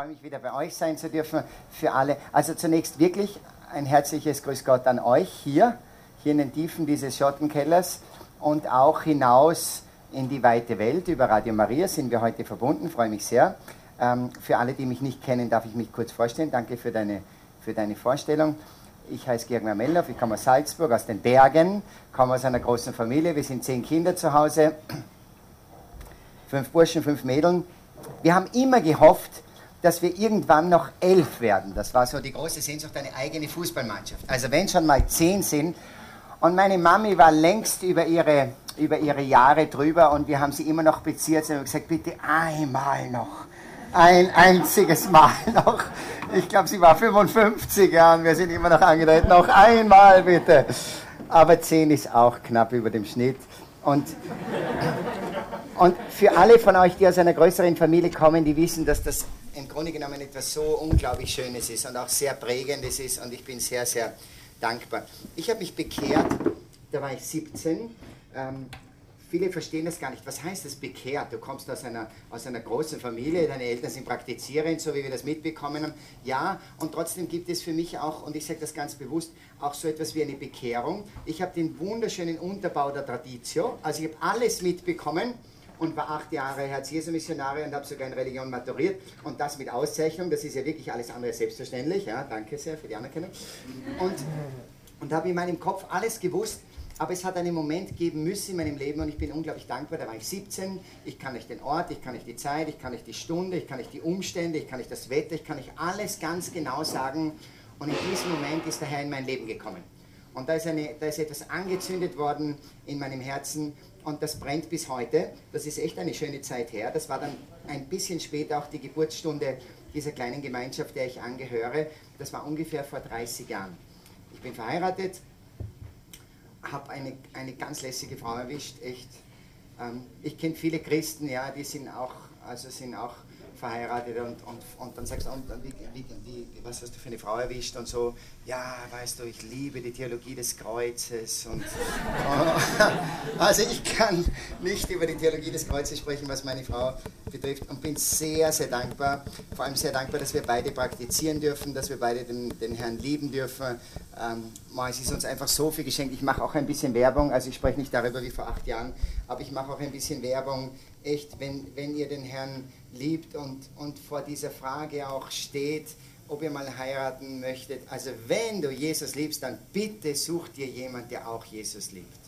freue mich wieder bei euch sein zu dürfen, für alle. Also zunächst wirklich ein herzliches Grüß Gott an euch hier, hier in den Tiefen dieses Schottenkellers und auch hinaus in die weite Welt. Über Radio Maria sind wir heute verbunden, freue mich sehr. Ähm, für alle, die mich nicht kennen, darf ich mich kurz vorstellen. Danke für deine, für deine Vorstellung. Ich heiße Georg Mermellow, ich komme aus Salzburg, aus den Bergen, komme aus einer großen Familie. Wir sind zehn Kinder zu Hause, fünf Burschen, fünf Mädeln. Wir haben immer gehofft, dass wir irgendwann noch elf werden. Das war so die große Sehnsucht, eine eigene Fußballmannschaft. Also wenn schon mal zehn sind. Und meine Mami war längst über ihre, über ihre Jahre drüber und wir haben sie immer noch beziert. Sie haben gesagt, bitte einmal noch. Ein einziges Mal noch. Ich glaube, sie war 55 Jahre und wir sind immer noch angedreht. Noch einmal bitte. Aber zehn ist auch knapp über dem Schnitt. Und und für alle von euch, die aus einer größeren Familie kommen, die wissen, dass das im Grunde genommen etwas so unglaublich Schönes ist und auch sehr Prägendes ist und ich bin sehr, sehr dankbar. Ich habe mich bekehrt, da war ich 17. Ähm, viele verstehen das gar nicht. Was heißt das bekehrt? Du kommst aus einer, aus einer großen Familie, deine Eltern sind praktizierend, so wie wir das mitbekommen haben. Ja, und trotzdem gibt es für mich auch, und ich sage das ganz bewusst, auch so etwas wie eine Bekehrung. Ich habe den wunderschönen Unterbau der Traditio, also ich habe alles mitbekommen und war acht Jahre Herz-Jesu-Missionare und habe sogar in Religion maturiert und das mit Auszeichnung. Das ist ja wirklich alles andere selbstverständlich. Ja, danke sehr für die Anerkennung. Und, und habe in meinem Kopf alles gewusst, aber es hat einen Moment geben müssen in meinem Leben und ich bin unglaublich dankbar. Da war ich 17. Ich kann nicht den Ort, ich kann nicht die Zeit, ich kann nicht die Stunde, ich kann nicht die Umstände, ich kann nicht das Wetter, ich kann nicht alles ganz genau sagen. Und in diesem Moment ist der Herr in mein Leben gekommen. Und da ist, eine, da ist etwas angezündet worden in meinem Herzen und das brennt bis heute. Das ist echt eine schöne Zeit her. Das war dann ein bisschen später auch die Geburtsstunde dieser kleinen Gemeinschaft, der ich angehöre. Das war ungefähr vor 30 Jahren. Ich bin verheiratet, habe eine, eine ganz lässige Frau erwischt, echt. Ähm, ich kenne viele Christen, ja, die sind auch, also sind auch verheiratet und, und, und dann sagst du, und, wie, wie, wie, was hast du für eine Frau erwischt und so, ja, weißt du, ich liebe die Theologie des Kreuzes und also ich kann nicht über die Theologie des Kreuzes sprechen, was meine Frau betrifft und bin sehr, sehr dankbar, vor allem sehr dankbar, dass wir beide praktizieren dürfen, dass wir beide den, den Herrn lieben dürfen. Ähm, es ist uns einfach so viel geschenkt. Ich mache auch ein bisschen Werbung, also ich spreche nicht darüber wie vor acht Jahren, aber ich mache auch ein bisschen Werbung, echt, wenn, wenn ihr den Herrn liebt und, und vor dieser Frage auch steht, ob ihr mal heiraten möchtet. Also wenn du Jesus liebst, dann bitte such dir jemand, der auch Jesus liebt.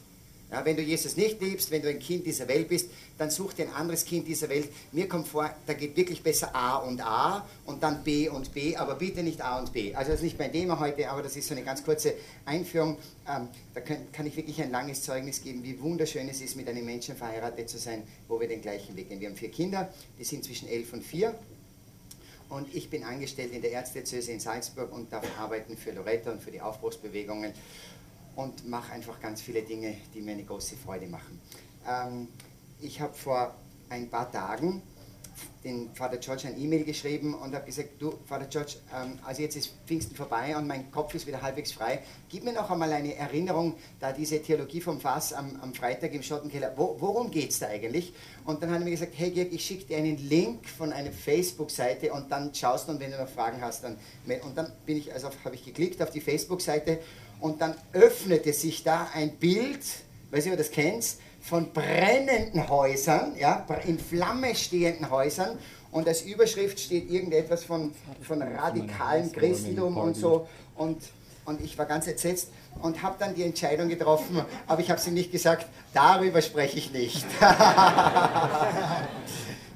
Ja, wenn du Jesus nicht liebst, wenn du ein Kind dieser Welt bist, dann such dir ein anderes Kind dieser Welt. Mir kommt vor, da geht wirklich besser A und A und dann B und B, aber bitte nicht A und B. Also das ist nicht mein Thema heute, aber das ist so eine ganz kurze Einführung. Ähm, da kann, kann, ich wirklich ein langes Zeugnis geben, wie wunderschön es ist, mit einem Menschen verheiratet zu sein, wo wir den gleichen Weg gehen. Wir haben vier Kinder, die sind zwischen elf und vier. Und ich bin angestellt in der Ärztediözese in Salzburg und darf arbeiten für Loretta und für die Aufbruchsbewegungen und mache einfach ganz viele Dinge, die mir eine große Freude machen. Ähm, ich habe vor ein paar Tagen den Vater George ein E-Mail geschrieben und habe gesagt, du Vater George, ähm, also jetzt ist Pfingsten vorbei und mein Kopf ist wieder halbwegs frei. Gib mir noch einmal eine Erinnerung, da diese Theologie vom Fass am, am Freitag im Schottenkeller, wo, worum geht es da eigentlich? Und dann hat er mir gesagt, hey Georg, ich schicke dir einen Link von einer Facebook-Seite und dann schaust du und wenn du noch Fragen hast, dann... Und dann bin ich, also habe ich geklickt auf die Facebook-Seite und dann öffnete sich da ein Bild, weiß nicht, ob du das kennst, von brennenden Häusern, ja, in Flamme stehenden Häusern und als Überschrift steht irgendetwas von, von radikalen Christentum und so und, und ich war ganz entsetzt und habe dann die Entscheidung getroffen, aber ich habe sie nicht gesagt, darüber spreche ich nicht.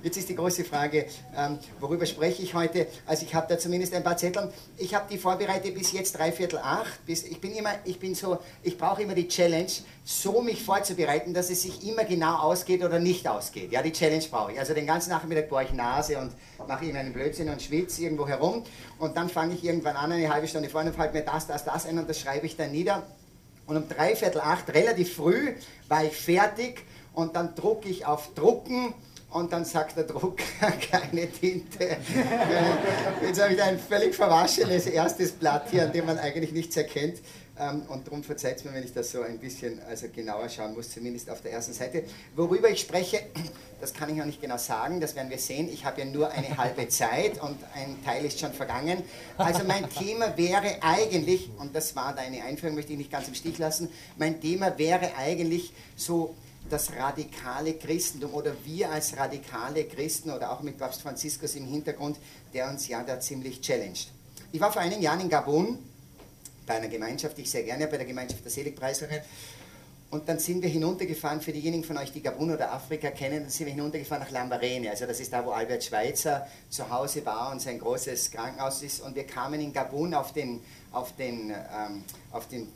Jetzt ist die große Frage, ähm, worüber spreche ich heute? Also ich habe da zumindest ein paar Zettel. Ich habe die vorbereitet bis jetzt dreiviertel acht. Bis, ich bin immer, ich bin so, ich brauche immer die Challenge, so mich vorzubereiten, dass es sich immer genau ausgeht oder nicht ausgeht. Ja, die Challenge brauche ich. Also den ganzen Nachmittag bohre ich Nase und mache irgendeinen Blödsinn und schwitze irgendwo herum. Und dann fange ich irgendwann an, eine halbe Stunde vorne und fällt mir das, das, das ein und das schreibe ich dann nieder. Und um dreiviertel acht, relativ früh, war ich fertig und dann drucke ich auf Drucken und dann sagt der Drucker, keine Tinte. Jetzt habe ich ein völlig verwaschenes erstes Blatt hier, an dem man eigentlich nichts erkennt. Ähm, und darum verzeiht es mir, wenn ich das so ein bisschen also genauer schauen muss, zumindest auf der ersten Seite. Worüber ich spreche, das kann ich noch nicht genau sagen, das werden wir sehen. Ich habe ja nur eine halbe Zeit und ein Teil ist schon vergangen. Also mein Thema wäre eigentlich, und das war deine Einführung, möchte ich nicht ganz im Stich lassen, mein Thema wäre eigentlich so das radikale Christentum oder wir als radikale Christen oder auch mit Papst Franziskus im Hintergrund, der uns ja da ziemlich challenged. Ich war vor einigen Jahren in Gabun bei einer Gemeinschaft, die ich sehr gerne bei der Gemeinschaft der Seligpreislerin. Und dann sind wir hinuntergefahren, für diejenigen von euch, die Gabun oder Afrika kennen, dann sind wir hinuntergefahren nach Lambarene. Also das ist da, wo Albert Schweitzer zu Hause war und sein großes Krankenhaus ist. Und wir kamen in Gabun auf den, auf den, ähm, auf den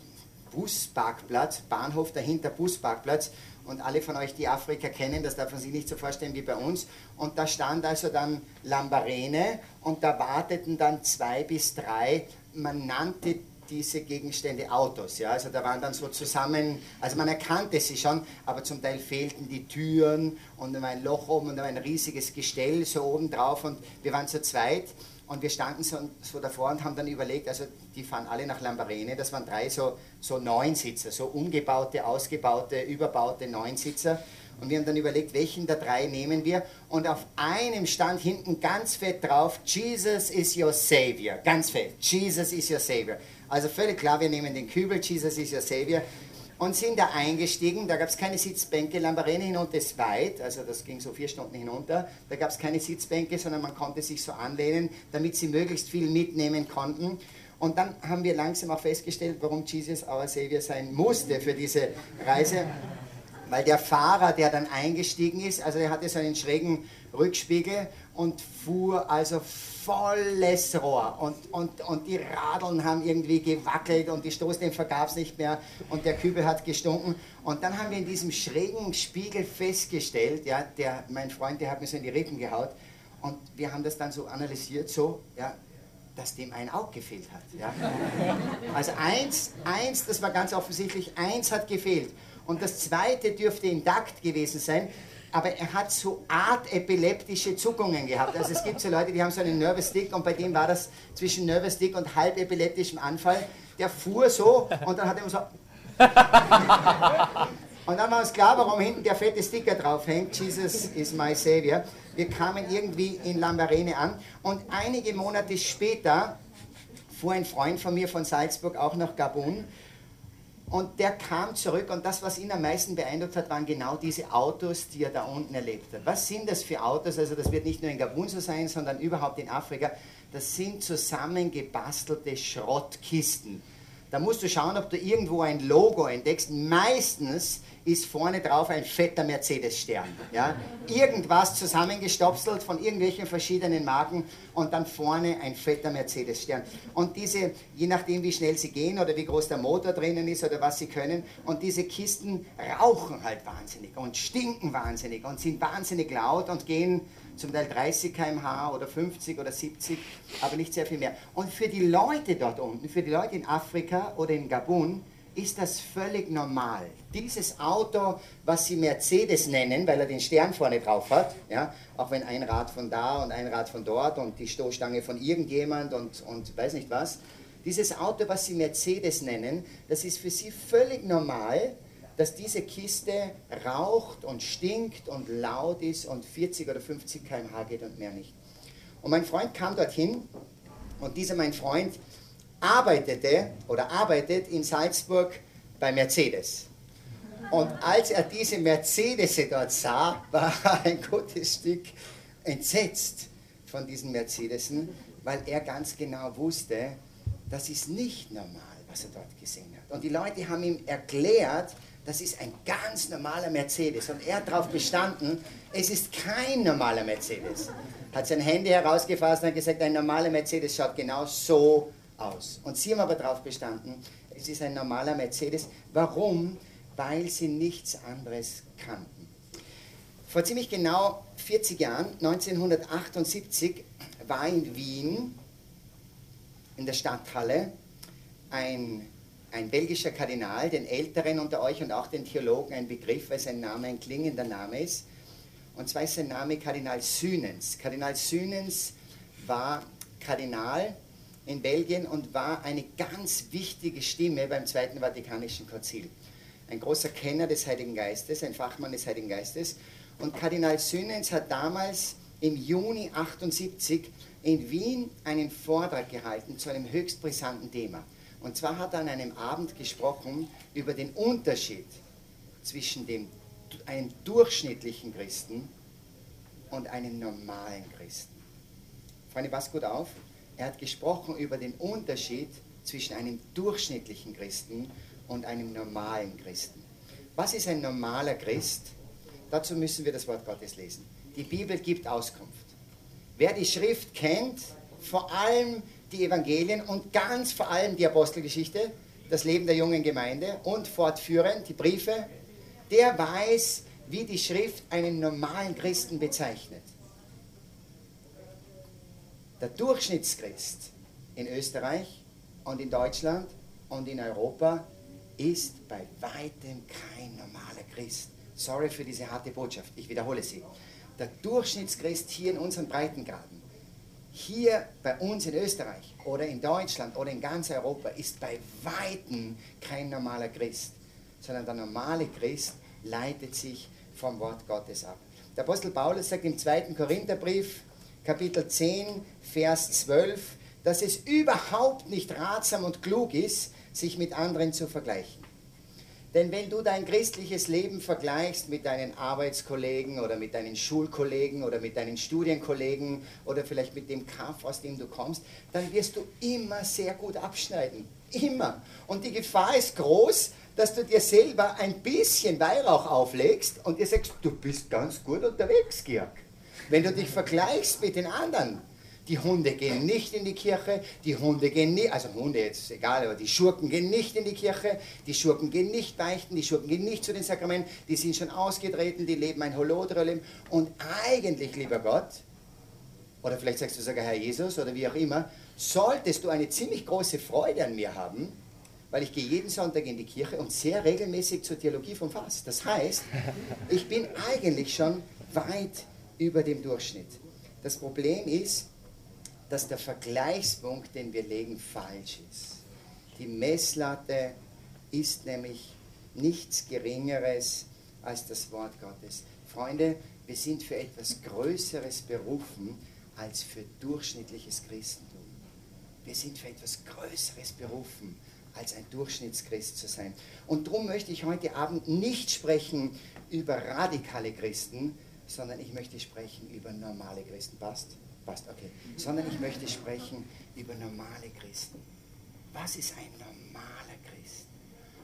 Busparkplatz, Bahnhof dahinter Busparkplatz. Und alle von euch, die Afrika kennen, das darf man sich nicht so vorstellen wie bei uns. Und da stand also dann Lambarene und da warteten dann zwei bis drei, man nannte diese Gegenstände Autos. Ja? Also da waren dann so zusammen, also man erkannte sie schon, aber zum Teil fehlten die Türen und da war ein Loch oben und da war ein riesiges Gestell so oben drauf und wir waren zu zweit und wir standen so, so davor und haben dann überlegt, also die fahren alle nach Lambarene, das waren drei so, so Neunsitzer, so umgebaute, ausgebaute, überbaute Neunsitzer. Und wir haben dann überlegt, welchen der drei nehmen wir. Und auf einem stand hinten ganz fett drauf, Jesus is your Savior. Ganz fett, Jesus is your Savior. Also völlig klar, wir nehmen den Kübel, Jesus is your Savior. Und sind da eingestiegen, da gab es keine Sitzbänke, Lambarene hinunter ist weit, also das ging so vier Stunden hinunter, da gab es keine Sitzbänke, sondern man konnte sich so anlehnen, damit sie möglichst viel mitnehmen konnten. Und dann haben wir langsam auch festgestellt, warum Jesus our Savior sein musste für diese Reise. Weil der Fahrer, der dann eingestiegen ist, also er hatte so einen schrägen Rückspiegel und fuhr also volles Rohr und, und, und die Radeln haben irgendwie gewackelt und die Stoßdämpfer gab es nicht mehr und der Kübel hat gestunken. Und dann haben wir in diesem schrägen Spiegel festgestellt, ja, der, mein Freund, der hat mir so in die Rippen gehaut und wir haben das dann so analysiert, so, ja, dass dem ein Auge gefehlt hat. Ja. Also eins, eins, das war ganz offensichtlich, eins hat gefehlt. Und das zweite dürfte intakt gewesen sein aber er hat so art epileptische Zuckungen gehabt. Also es gibt so Leute, die haben so einen Nervous Tick und bei dem war das zwischen Nervous Tick und halb epileptischem Anfall. Der fuhr so und dann hat er immer so. Und dann war uns klar, warum hinten der fette Sticker drauf hängt, Jesus is my Savior. Wir kamen irgendwie in Lambarene an und einige Monate später fuhr ein Freund von mir von Salzburg auch nach Gabun und der kam zurück und das, was ihn am meisten beeindruckt hat, waren genau diese Autos, die er da unten erlebt hat. Was sind das für Autos? Also das wird nicht nur in Gabun so sein, sondern überhaupt in Afrika. Das sind zusammengebastelte Schrottkisten. Da musst du schauen, ob du irgendwo ein Logo entdeckst. Meistens ist vorne drauf ein fetter Mercedes-Stern. Ja? Irgendwas zusammengestopselt von irgendwelchen verschiedenen Marken und dann vorne ein fetter Mercedes-Stern. Und diese, je nachdem wie schnell sie gehen oder wie groß der Motor drinnen ist oder was sie können, und diese Kisten rauchen halt wahnsinnig und stinken wahnsinnig und sind wahnsinnig laut und gehen zum Teil 30 km/h oder 50 oder 70, aber nicht sehr viel mehr. Und für die Leute dort unten, für die Leute in Afrika oder in Gabun, ist das völlig normal. Dieses Auto, was sie Mercedes nennen, weil er den Stern vorne drauf hat, ja, auch wenn ein Rad von da und ein Rad von dort und die Stoßstange von irgendjemand und, und weiß nicht was, dieses Auto, was sie Mercedes nennen, das ist für sie völlig normal, dass diese Kiste raucht und stinkt und laut ist und 40 oder 50 km/h geht und mehr nicht. Und mein Freund kam dorthin und dieser mein Freund arbeitete oder arbeitet in Salzburg bei Mercedes. Und als er diese Mercedes dort sah, war er ein gutes Stück entsetzt von diesen Mercedesen, weil er ganz genau wusste, das ist nicht normal, was er dort gesehen hat. Und die Leute haben ihm erklärt, das ist ein ganz normaler Mercedes. Und er hat darauf bestanden, es ist kein normaler Mercedes. Hat sein Handy herausgefasst und hat gesagt, ein normaler Mercedes schaut genau so aus. Und sie haben aber darauf bestanden, es ist ein normaler Mercedes. Warum? Weil sie nichts anderes kannten. Vor ziemlich genau 40 Jahren, 1978, war in Wien in der Stadthalle ein, ein belgischer Kardinal, den Älteren unter euch und auch den Theologen ein Begriff, weil sein Name ein klingender Name ist. Und zwar ist sein Name Kardinal Sünens. Kardinal Sünens war Kardinal in Belgien und war eine ganz wichtige Stimme beim Zweiten Vatikanischen Konzil. Ein großer Kenner des Heiligen Geistes, ein Fachmann des Heiligen Geistes. Und Kardinal Sünens hat damals im Juni 78 in Wien einen Vortrag gehalten zu einem höchst brisanten Thema. Und zwar hat er an einem Abend gesprochen über den Unterschied zwischen dem, einem durchschnittlichen Christen und einem normalen Christen. Freunde, pass gut auf. Er hat gesprochen über den Unterschied zwischen einem durchschnittlichen Christen und einem normalen Christen. Was ist ein normaler Christ? Dazu müssen wir das Wort Gottes lesen. Die Bibel gibt Auskunft. Wer die Schrift kennt, vor allem die Evangelien und ganz vor allem die Apostelgeschichte, das Leben der jungen Gemeinde und fortführend die Briefe, der weiß, wie die Schrift einen normalen Christen bezeichnet. Der Durchschnittschrist in Österreich und in Deutschland und in Europa ist bei weitem kein normaler Christ. Sorry für diese harte Botschaft, ich wiederhole sie. Der Durchschnittschrist hier in unseren Breitengraden, hier bei uns in Österreich oder in Deutschland oder in ganz Europa ist bei weitem kein normaler Christ, sondern der normale Christ leitet sich vom Wort Gottes ab. Der Apostel Paulus sagt im 2. Korintherbrief, Kapitel 10, Vers 12, dass es überhaupt nicht ratsam und klug ist, sich mit anderen zu vergleichen. Denn wenn du dein christliches Leben vergleichst mit deinen Arbeitskollegen oder mit deinen Schulkollegen oder mit deinen Studienkollegen oder vielleicht mit dem Kaff, aus dem du kommst, dann wirst du immer sehr gut abschneiden. Immer. Und die Gefahr ist groß, dass du dir selber ein bisschen Weihrauch auflegst und dir sagst, du bist ganz gut unterwegs, Georg. Wenn du dich vergleichst mit den anderen, die Hunde gehen nicht in die Kirche, die Hunde gehen nicht, also Hunde jetzt egal, aber die Schurken gehen nicht in die Kirche, die Schurken gehen nicht beichten, die Schurken gehen nicht zu den Sakramenten, die sind schon ausgetreten, die leben ein Holodrolem und eigentlich, lieber Gott, oder vielleicht sagst du sogar Herr Jesus oder wie auch immer, solltest du eine ziemlich große Freude an mir haben, weil ich gehe jeden Sonntag in die Kirche und sehr regelmäßig zur Theologie vom Fass. Das heißt, ich bin eigentlich schon weit über dem Durchschnitt. Das Problem ist, dass der Vergleichspunkt, den wir legen, falsch ist. Die Messlatte ist nämlich nichts Geringeres als das Wort Gottes. Freunde, wir sind für etwas Größeres berufen als für durchschnittliches Christentum. Wir sind für etwas Größeres berufen als ein Durchschnittschrist zu sein. Und darum möchte ich heute Abend nicht sprechen über radikale Christen, sondern ich möchte sprechen über normale Christen. Passt? Passt, okay. Sondern ich möchte sprechen über normale Christen. Was ist ein normaler?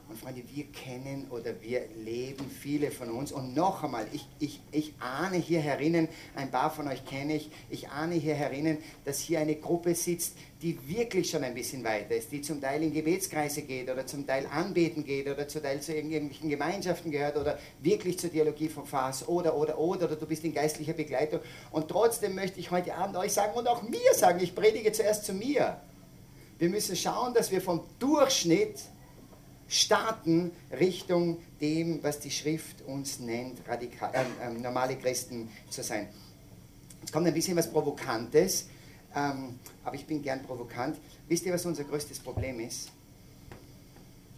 Und Freunde, wir kennen oder wir leben, viele von uns. Und noch einmal, ich, ich, ich ahne hier herinnen, ein paar von euch kenne ich, ich ahne hier herinnen, dass hier eine Gruppe sitzt, die wirklich schon ein bisschen weiter ist, die zum Teil in Gebetskreise geht oder zum Teil anbeten geht oder zum Teil zu irgendwelchen Gemeinschaften gehört oder wirklich zur Dialogie vom Fass oder, oder, oder, oder du bist in geistlicher Begleitung. Und trotzdem möchte ich heute Abend euch sagen und auch mir sagen, ich predige zuerst zu mir. Wir müssen schauen, dass wir vom Durchschnitt starten Richtung dem, was die Schrift uns nennt, radikal, äh, äh, normale Christen zu sein. Es kommt ein bisschen was Provokantes, ähm, aber ich bin gern provokant. Wisst ihr, was unser größtes Problem ist?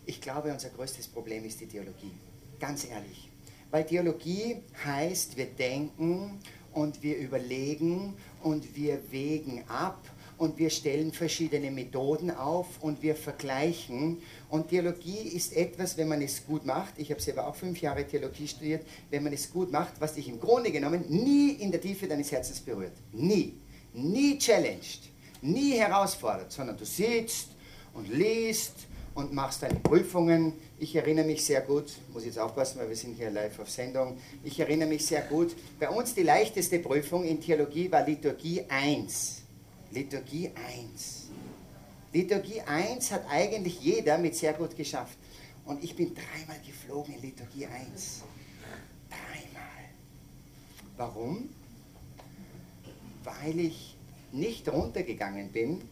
Ich glaube, unser größtes Problem ist die Theologie. Ganz ehrlich. Weil Theologie heißt, wir denken und wir überlegen und wir wägen ab und wir stellen verschiedene Methoden auf und wir vergleichen. Und Theologie ist etwas, wenn man es gut macht, ich habe selber auch fünf Jahre Theologie studiert, wenn man es gut macht, was dich im Grunde genommen nie in der Tiefe deines Herzens berührt. Nie. Nie challenged. Nie herausfordert, sondern du sitzt und liest und machst deine Prüfungen. Ich erinnere mich sehr gut, muss jetzt aufpassen, weil wir sind hier live auf Sendung. Ich erinnere mich sehr gut, bei uns die leichteste Prüfung in Theologie war Liturgie 1. Liturgie 1. Liturgie 1 hat eigentlich jeder mit sehr gut geschafft. Und ich bin dreimal geflogen in Liturgie 1. Dreimal. Warum? Weil ich nicht runtergegangen bin,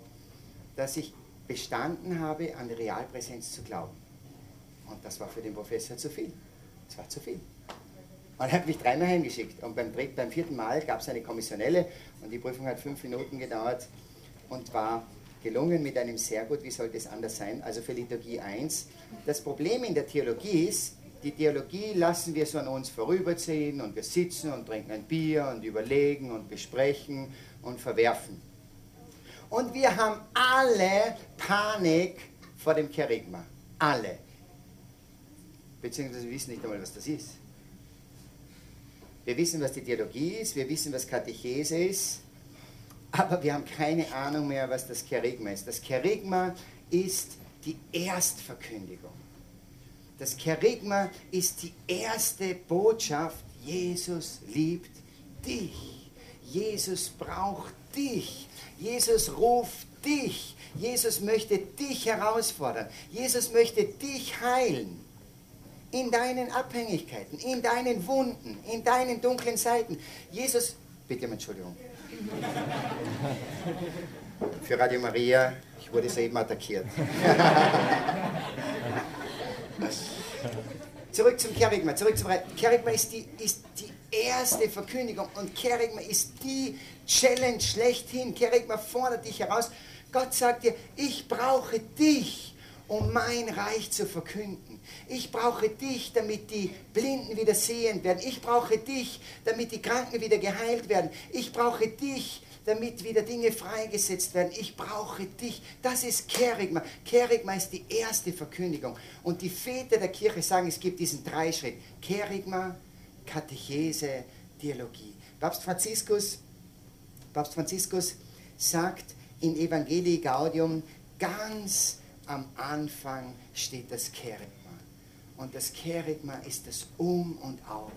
dass ich bestanden habe, an die Realpräsenz zu glauben. Und das war für den Professor zu viel. Es war zu viel. Er hat mich dreimal heimgeschickt. Und beim, beim vierten Mal gab es eine Kommissionelle und die Prüfung hat fünf Minuten gedauert und war gelungen mit einem sehr gut, wie sollte es anders sein, also für Liturgie 1. Das Problem in der Theologie ist, die Theologie lassen wir so an uns vorüberziehen und wir sitzen und trinken ein Bier und überlegen und besprechen und verwerfen. Und wir haben alle Panik vor dem Kerygma. Alle. Beziehungsweise wissen nicht einmal, was das ist. Wir wissen, was die Theologie ist, wir wissen, was Katechese ist, aber wir haben keine Ahnung mehr, was das Kerygma ist. Das Kerygma ist die Erstverkündigung. Das Kerygma ist die erste Botschaft, Jesus liebt dich. Jesus braucht dich. Jesus ruft dich. Jesus möchte dich herausfordern. Jesus möchte dich heilen. In deinen Abhängigkeiten, in deinen Wunden, in deinen dunklen Seiten. Jesus, bitte um Entschuldigung. Für Radio Maria, ich wurde soeben attackiert. zurück zum Kerigma, zurück zum Kerigma ist die, ist die erste Verkündigung und Kerigma ist die Challenge schlechthin. Kerigma fordert dich heraus. Gott sagt dir, ich brauche dich, um mein Reich zu verkünden. Ich brauche dich, damit die Blinden wieder sehend werden. Ich brauche dich, damit die Kranken wieder geheilt werden. Ich brauche dich, damit wieder Dinge freigesetzt werden. Ich brauche dich. Das ist Kerigma. Kerigma ist die erste Verkündigung. Und die Väter der Kirche sagen, es gibt diesen Dreischritt. Kerigma, Katechese, Theologie. Papst Franziskus, Papst Franziskus sagt in Evangelii Gaudium, ganz am Anfang steht das Kerigma. Und das Kerigma ist das Um und Auf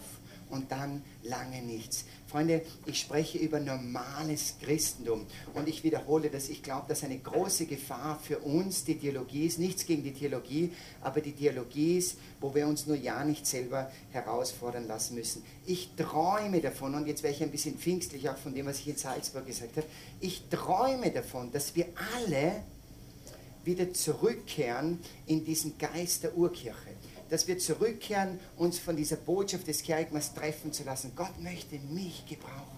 und dann lange nichts. Freunde, ich spreche über normales Christentum und ich wiederhole das. Ich glaube, dass eine große Gefahr für uns die Theologie ist. Nichts gegen die Theologie, aber die Theologie ist, wo wir uns nur ja nicht selber herausfordern lassen müssen. Ich träume davon, und jetzt wäre ich ein bisschen pfingstlich auch von dem, was ich in Salzburg gesagt habe. Ich träume davon, dass wir alle wieder zurückkehren in diesen Geist der Urkirche dass wir zurückkehren, uns von dieser Botschaft des Kerigmas treffen zu lassen. Gott möchte mich gebrauchen.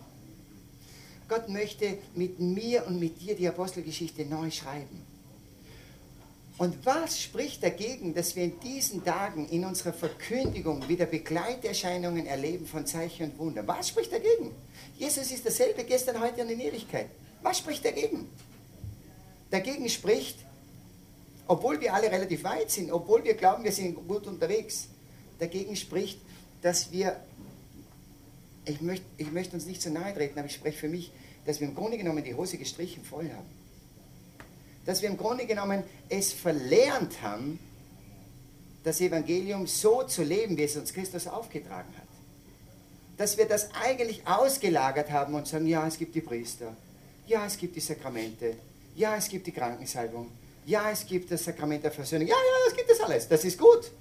Gott möchte mit mir und mit dir die Apostelgeschichte neu schreiben. Und was spricht dagegen, dass wir in diesen Tagen in unserer Verkündigung wieder Begleiterscheinungen erleben von Zeichen und Wunder? Was spricht dagegen? Jesus ist dasselbe gestern, heute und in Ewigkeit. Was spricht dagegen? Dagegen spricht, obwohl wir alle relativ weit sind, obwohl wir glauben, wir sind gut unterwegs, dagegen spricht, dass wir, ich möchte, ich möchte uns nicht zu nahe treten, aber ich spreche für mich, dass wir im Grunde genommen die Hose gestrichen voll haben. Dass wir im Grunde genommen es verlernt haben, das Evangelium so zu leben, wie es uns Christus aufgetragen hat. Dass wir das eigentlich ausgelagert haben und sagen, ja, es gibt die Priester, ja, es gibt die Sakramente, ja, es gibt die Krankensalbung, ja, es gibt das Sakrament der Versöhnung. Ja, ja, das gibt es alles. Das ist gut.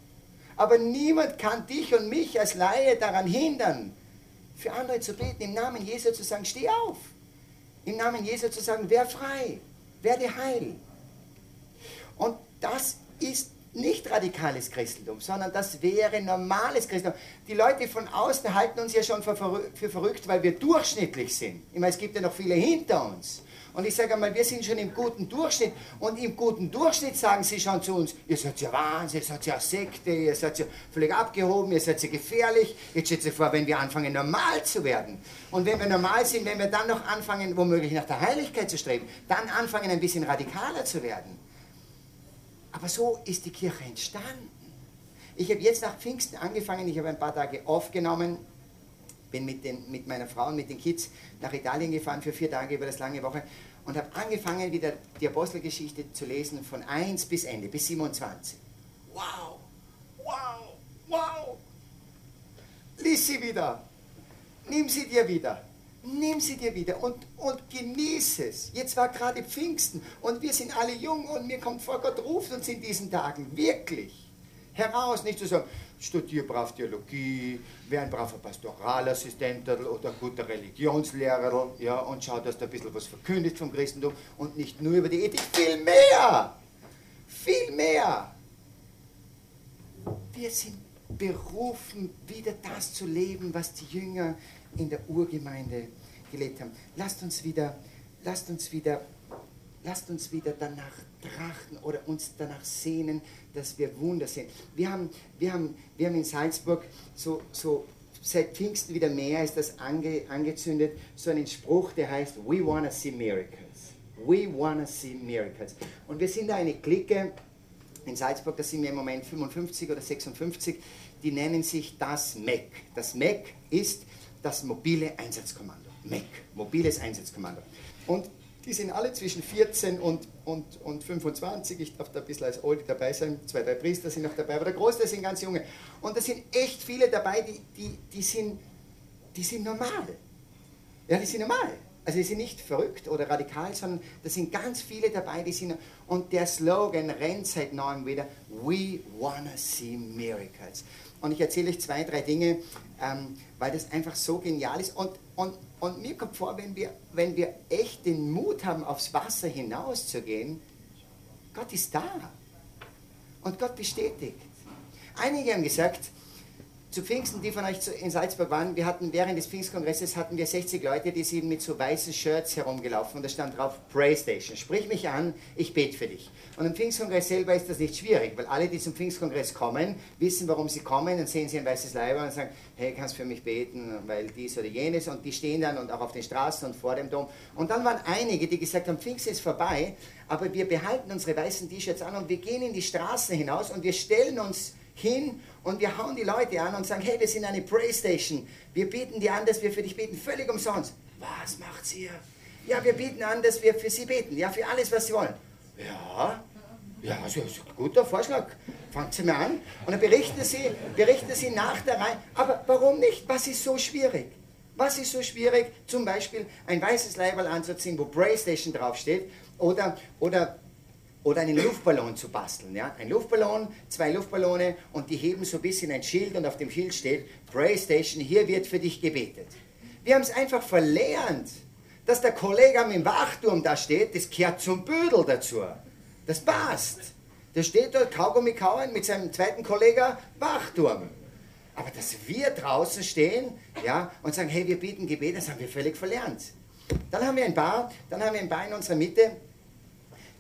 Aber niemand kann dich und mich als Laie daran hindern, für andere zu beten, im Namen Jesu zu sagen, steh auf. Im Namen Jesu zu sagen, wer frei, werde heil. Und das ist nicht radikales Christentum, sondern das wäre normales Christentum. Die Leute von außen halten uns ja schon für, verrückt, weil wir durchschnittlich sind. Ich meine, es gibt ja noch viele hinter uns. Und ich sage einmal, wir sind schon im guten Durchschnitt. Und im guten Durchschnitt sagen sie schon zu uns, ihr seid ja Wahnsinn, ihr seid ja Sekte, ihr seid ja völlig abgehoben, ihr seid ja gefährlich. Jetzt stellt sich vor, wenn wir anfangen, normal zu werden. Und wenn wir normal sind, wenn wir dann noch anfangen, womöglich nach der Heiligkeit zu streben, dann anfangen, ein bisschen radikaler zu werden. Aber so ist die Kirche entstanden. Ich habe jetzt nach Pfingsten angefangen, ich habe ein paar Tage aufgenommen, bin mit, den, mit meiner Frau und mit den Kids nach Italien gefahren für vier Tage über das lange Woche und habe angefangen, wieder die Apostelgeschichte zu lesen von 1 bis Ende, bis 27. Wow, wow, wow. Lies sie wieder. Nimm sie dir wieder. Nimm sie dir wieder und, und genieß es. Jetzt war gerade Pfingsten und wir sind alle jung und mir kommt vor, Gott ruft uns in diesen Tagen wirklich heraus, nicht zu sagen, studier brav Theologie, wär ein braver Pastoralassistent oder ein guter Religionslehrer ja, und schau, dass du ein bisschen was verkündigt vom Christentum und nicht nur über die Ethik, viel mehr, viel mehr. Wir sind berufen, wieder das zu leben, was die Jünger in der Urgemeinde gelebt haben. Lasst uns wieder, lasst uns wieder, lasst uns wieder danach trachten oder uns danach sehnen, dass wir Wunder sehen. Wir haben, wir haben, wir haben in Salzburg so, so seit Pfingsten wieder mehr ist das ange, angezündet, so einen Spruch, der heißt, we wanna see miracles. We wanna see miracles. Und wir sind da eine Clique in Salzburg, da sind wir im Moment 55 oder 56, die nennen sich das MEC. Das MEC ist das mobile Einsatzkommando. MEC, mobiles Einsatzkommando. Und die sind alle zwischen 14 und, und, und 25. Ich darf da ein bisschen als Oldie dabei sein. Zwei, drei Priester sind noch dabei, aber der Großteil sind ganz junge. Und da sind echt viele dabei, die, die, die, sind, die sind normal. Ja, die sind normal. Also die sind nicht verrückt oder radikal, sondern da sind ganz viele dabei, die sind. Und der Slogan rennt seit neuem wieder: We wanna see miracles. Und ich erzähle euch zwei, drei Dinge, ähm, weil das einfach so genial ist. Und, und, und mir kommt vor, wenn wir, wenn wir echt den Mut haben, aufs Wasser hinauszugehen, Gott ist da. Und Gott bestätigt. Einige haben gesagt, zu Pfingsten, die von euch in Salzburg waren, wir hatten während des Pfingstkongresses hatten wir 60 Leute, die sind mit so weißen Shirts herumgelaufen und da stand drauf Playstation. Sprich mich an, ich bete für dich. Und im Pfingstkongress selber ist das nicht schwierig, weil alle, die zum Pfingstkongress kommen, wissen, warum sie kommen, dann sehen sie ein weißes Leiber und sagen, hey, kannst du für mich beten, weil dies oder jenes und die stehen dann und auch auf den Straßen und vor dem Dom. Und dann waren einige, die gesagt haben, Pfingsten ist vorbei, aber wir behalten unsere weißen T-Shirts an und wir gehen in die Straßen hinaus und wir stellen uns hin und wir hauen die Leute an und sagen, hey, wir sind eine Playstation. Wir bieten dir an, dass wir für dich beten, völlig umsonst. Was macht ihr? Ja, wir bieten an, dass wir für sie beten, ja, für alles, was sie wollen. Ja, ja, das ist ein guter Vorschlag. Fangt sie mal an und dann berichten sie, berichten sie nach der Reihe. Aber warum nicht? Was ist so schwierig? Was ist so schwierig? Zum Beispiel ein weißes Leiberl anzuziehen, wo Playstation draufsteht oder, oder oder einen Luftballon zu basteln. Ja? Ein Luftballon, zwei Luftballone und die heben so ein bisschen ein Schild und auf dem Schild steht, Playstation, hier wird für dich gebetet. Wir haben es einfach verlernt, dass der Kollege am Wachturm da steht, das kehrt zum Bödel dazu. Das passt. Der steht dort Kaugummi kauen mit seinem zweiten Kollegen Wachturm. Aber dass wir draußen stehen ja, und sagen, hey, wir bieten Gebet, das haben wir völlig verlernt. Dann haben wir ein Bar, dann haben wir ein Bar in unserer Mitte,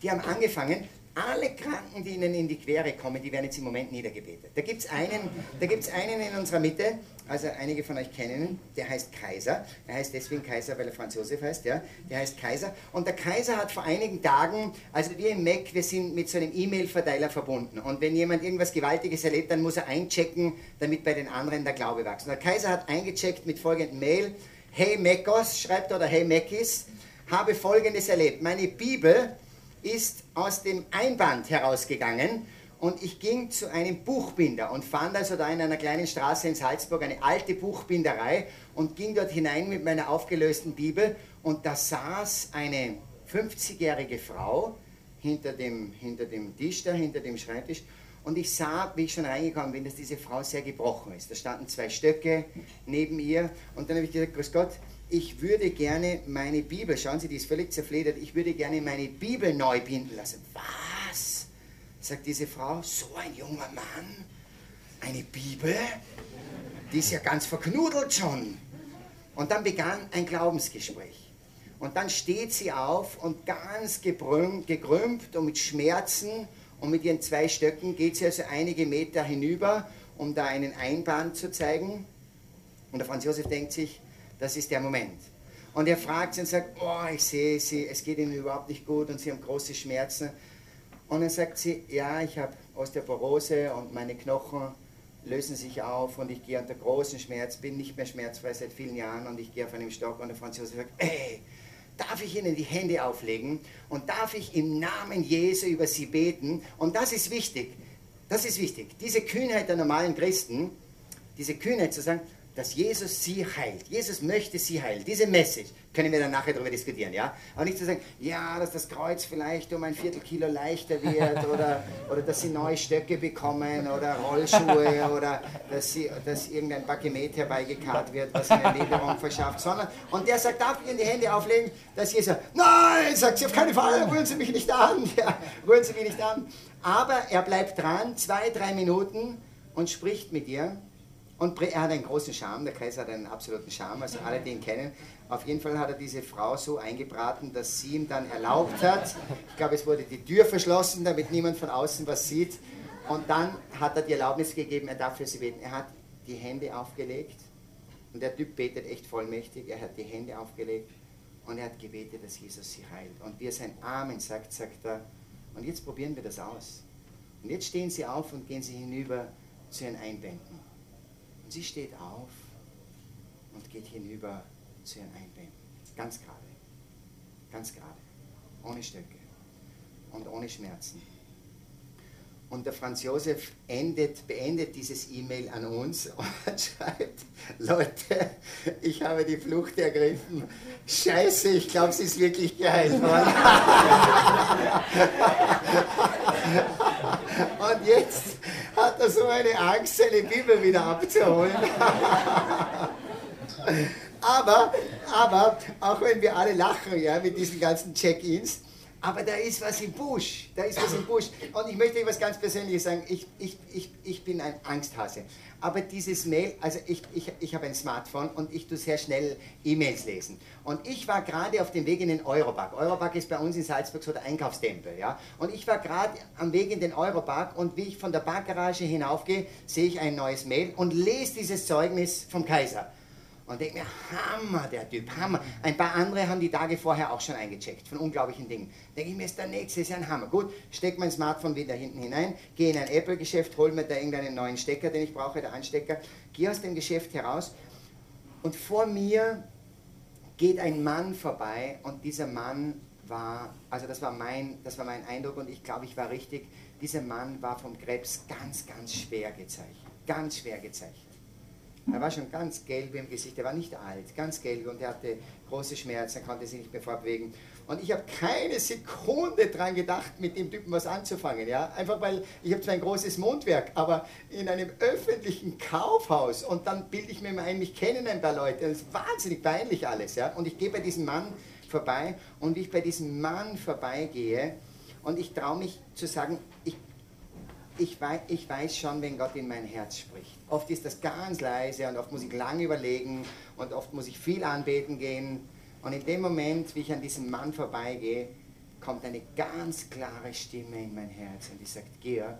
die haben angefangen, alle Kranken, die ihnen in die Quere kommen, die werden jetzt im Moment niedergebetet. Da gibt es einen, einen in unserer Mitte, also einige von euch kennen ihn, der heißt Kaiser. Er heißt deswegen Kaiser, weil er Franz Josef heißt, ja. Der heißt Kaiser. Und der Kaiser hat vor einigen Tagen, also wir im Mac, wir sind mit so einem E-Mail-Verteiler verbunden. Und wenn jemand irgendwas Gewaltiges erlebt, dann muss er einchecken, damit bei den anderen der Glaube wächst. Und der Kaiser hat eingecheckt mit folgendem Mail. Hey Mekos, schreibt er, oder Hey Mekis, habe folgendes erlebt. Meine Bibel ist aus dem Einband herausgegangen und ich ging zu einem Buchbinder und fand also da in einer kleinen Straße in Salzburg eine alte Buchbinderei und ging dort hinein mit meiner aufgelösten Bibel und da saß eine 50-jährige Frau hinter dem, hinter dem Tisch da, hinter dem Schreibtisch und ich sah, wie ich schon reingekommen bin, dass diese Frau sehr gebrochen ist. Da standen zwei Stöcke neben ihr und dann habe ich gesagt, Grüß Gott, ich würde gerne meine Bibel, schauen Sie, die ist völlig zerfledert, ich würde gerne meine Bibel neu binden lassen. Was? sagt diese Frau, so ein junger Mann, eine Bibel? Die ist ja ganz verknudelt schon. Und dann begann ein Glaubensgespräch. Und dann steht sie auf und ganz gekrümmt und mit Schmerzen und mit ihren zwei Stöcken geht sie also einige Meter hinüber, um da einen Einband zu zeigen. Und der Franz Josef denkt sich, das ist der Moment. Und er fragt sie und sagt, oh, ich sehe sie, es geht ihnen überhaupt nicht gut und sie haben große Schmerzen. Und dann sagt sie, ja, ich habe Osteoporose und meine Knochen lösen sich auf und ich gehe unter großen Schmerz, bin nicht mehr schmerzfrei seit vielen Jahren und ich gehe auf einem Stock und der Franzose sagt, ey, darf ich Ihnen die Hände auflegen und darf ich im Namen Jesu über Sie beten? Und das ist wichtig, das ist wichtig, diese Kühnheit der normalen Christen, diese Kühnheit zu sagen, dass Jesus sie heilt. Jesus möchte sie heilen. Diese Message können wir dann nachher darüber diskutieren, ja? Aber nicht zu sagen, ja, dass das Kreuz vielleicht um ein Viertelkilo leichter wird oder, oder dass sie neue Stöcke bekommen oder Rollschuhe oder dass, sie, dass irgendein Bakemet herbeigekarrt wird, was ihnen Linderung verschafft, sondern, und der sagt, darf ich Ihnen die Hände auflegen, dass Jesus, nein, sagt sie auf keinen Fall, rühren Sie mich nicht an, ja, rühren Sie mich nicht an. Aber er bleibt dran, zwei, drei Minuten, und spricht mit ihr. Und er hat einen großen Charme, der Kaiser hat einen absoluten Charme, also alle, die ihn kennen. Auf jeden Fall hat er diese Frau so eingebraten, dass sie ihm dann erlaubt hat. Ich glaube, es wurde die Tür verschlossen, damit niemand von außen was sieht. Und dann hat er die Erlaubnis gegeben, er darf für sie beten. Er hat die Hände aufgelegt. Und der Typ betet echt vollmächtig. Er hat die Hände aufgelegt und er hat gebetet, dass Jesus sie heilt. Und wie er sein Amen sagt, sagt er, und jetzt probieren wir das aus. Und jetzt stehen sie auf und gehen sie hinüber zu ihren Einbänden. Sie steht auf und geht hinüber zu ihren Einbänden. Ganz gerade. Ganz gerade. Ohne Stöcke. Und ohne Schmerzen. Und der Franz Josef endet, beendet dieses E-Mail an uns und schreibt, Leute, ich habe die Flucht ergriffen. Scheiße, ich glaube, sie ist wirklich geheilt worden. und jetzt hat er so eine Angst, seine Bibel wieder abzuholen. aber, aber, auch wenn wir alle lachen ja, mit diesen ganzen Check-ins, aber da ist was im Busch, da ist was im Busch. Und ich möchte euch was ganz Persönliches sagen, ich, ich, ich, ich bin ein Angsthase. Aber dieses Mail, also ich, ich, ich habe ein Smartphone und ich tue sehr schnell E-Mails lesen. Und ich war gerade auf dem Weg in den Europark. Europark ist bei uns in Salzburg so der Einkaufstempel. Ja? Und ich war gerade am Weg in den Europark und wie ich von der Parkgarage hinaufgehe, sehe ich ein neues Mail und lese dieses Zeugnis vom Kaiser. Und denke mir, Hammer, der Typ, Hammer. Ein paar andere haben die Tage vorher auch schon eingecheckt, von unglaublichen Dingen. Denke ich mir, ist der nächste, ist ja ein Hammer. Gut, steck mein Smartphone wieder hinten hinein, gehe in ein Apple-Geschäft, hol mir da irgendeinen neuen Stecker, den ich brauche, der Anstecker, gehe aus dem Geschäft heraus und vor mir geht ein Mann vorbei und dieser Mann war, also das war mein, das war mein Eindruck und ich glaube, ich war richtig, dieser Mann war vom Krebs ganz, ganz schwer gezeichnet. Ganz schwer gezeichnet. Er war schon ganz gelb im Gesicht, er war nicht alt, ganz gelb und er hatte große Schmerzen, er konnte sich nicht mehr fortbewegen. Und ich habe keine Sekunde daran gedacht, mit dem Typen was anzufangen. Ja? Einfach weil ich habe zwar ein großes Mundwerk, aber in einem öffentlichen Kaufhaus und dann bilde ich mir mal ein, mich kennen ein paar Leute. Das ist wahnsinnig peinlich alles. Ja? Und ich gehe bei diesem Mann vorbei und wie ich bei diesem Mann vorbeigehe und ich traue mich zu sagen, ich weiß, ich weiß schon, wenn Gott in mein Herz spricht. Oft ist das ganz leise und oft muss ich lange überlegen und oft muss ich viel anbeten gehen. Und in dem Moment, wie ich an diesem Mann vorbeigehe, kommt eine ganz klare Stimme in mein Herz und die sagt, Georg,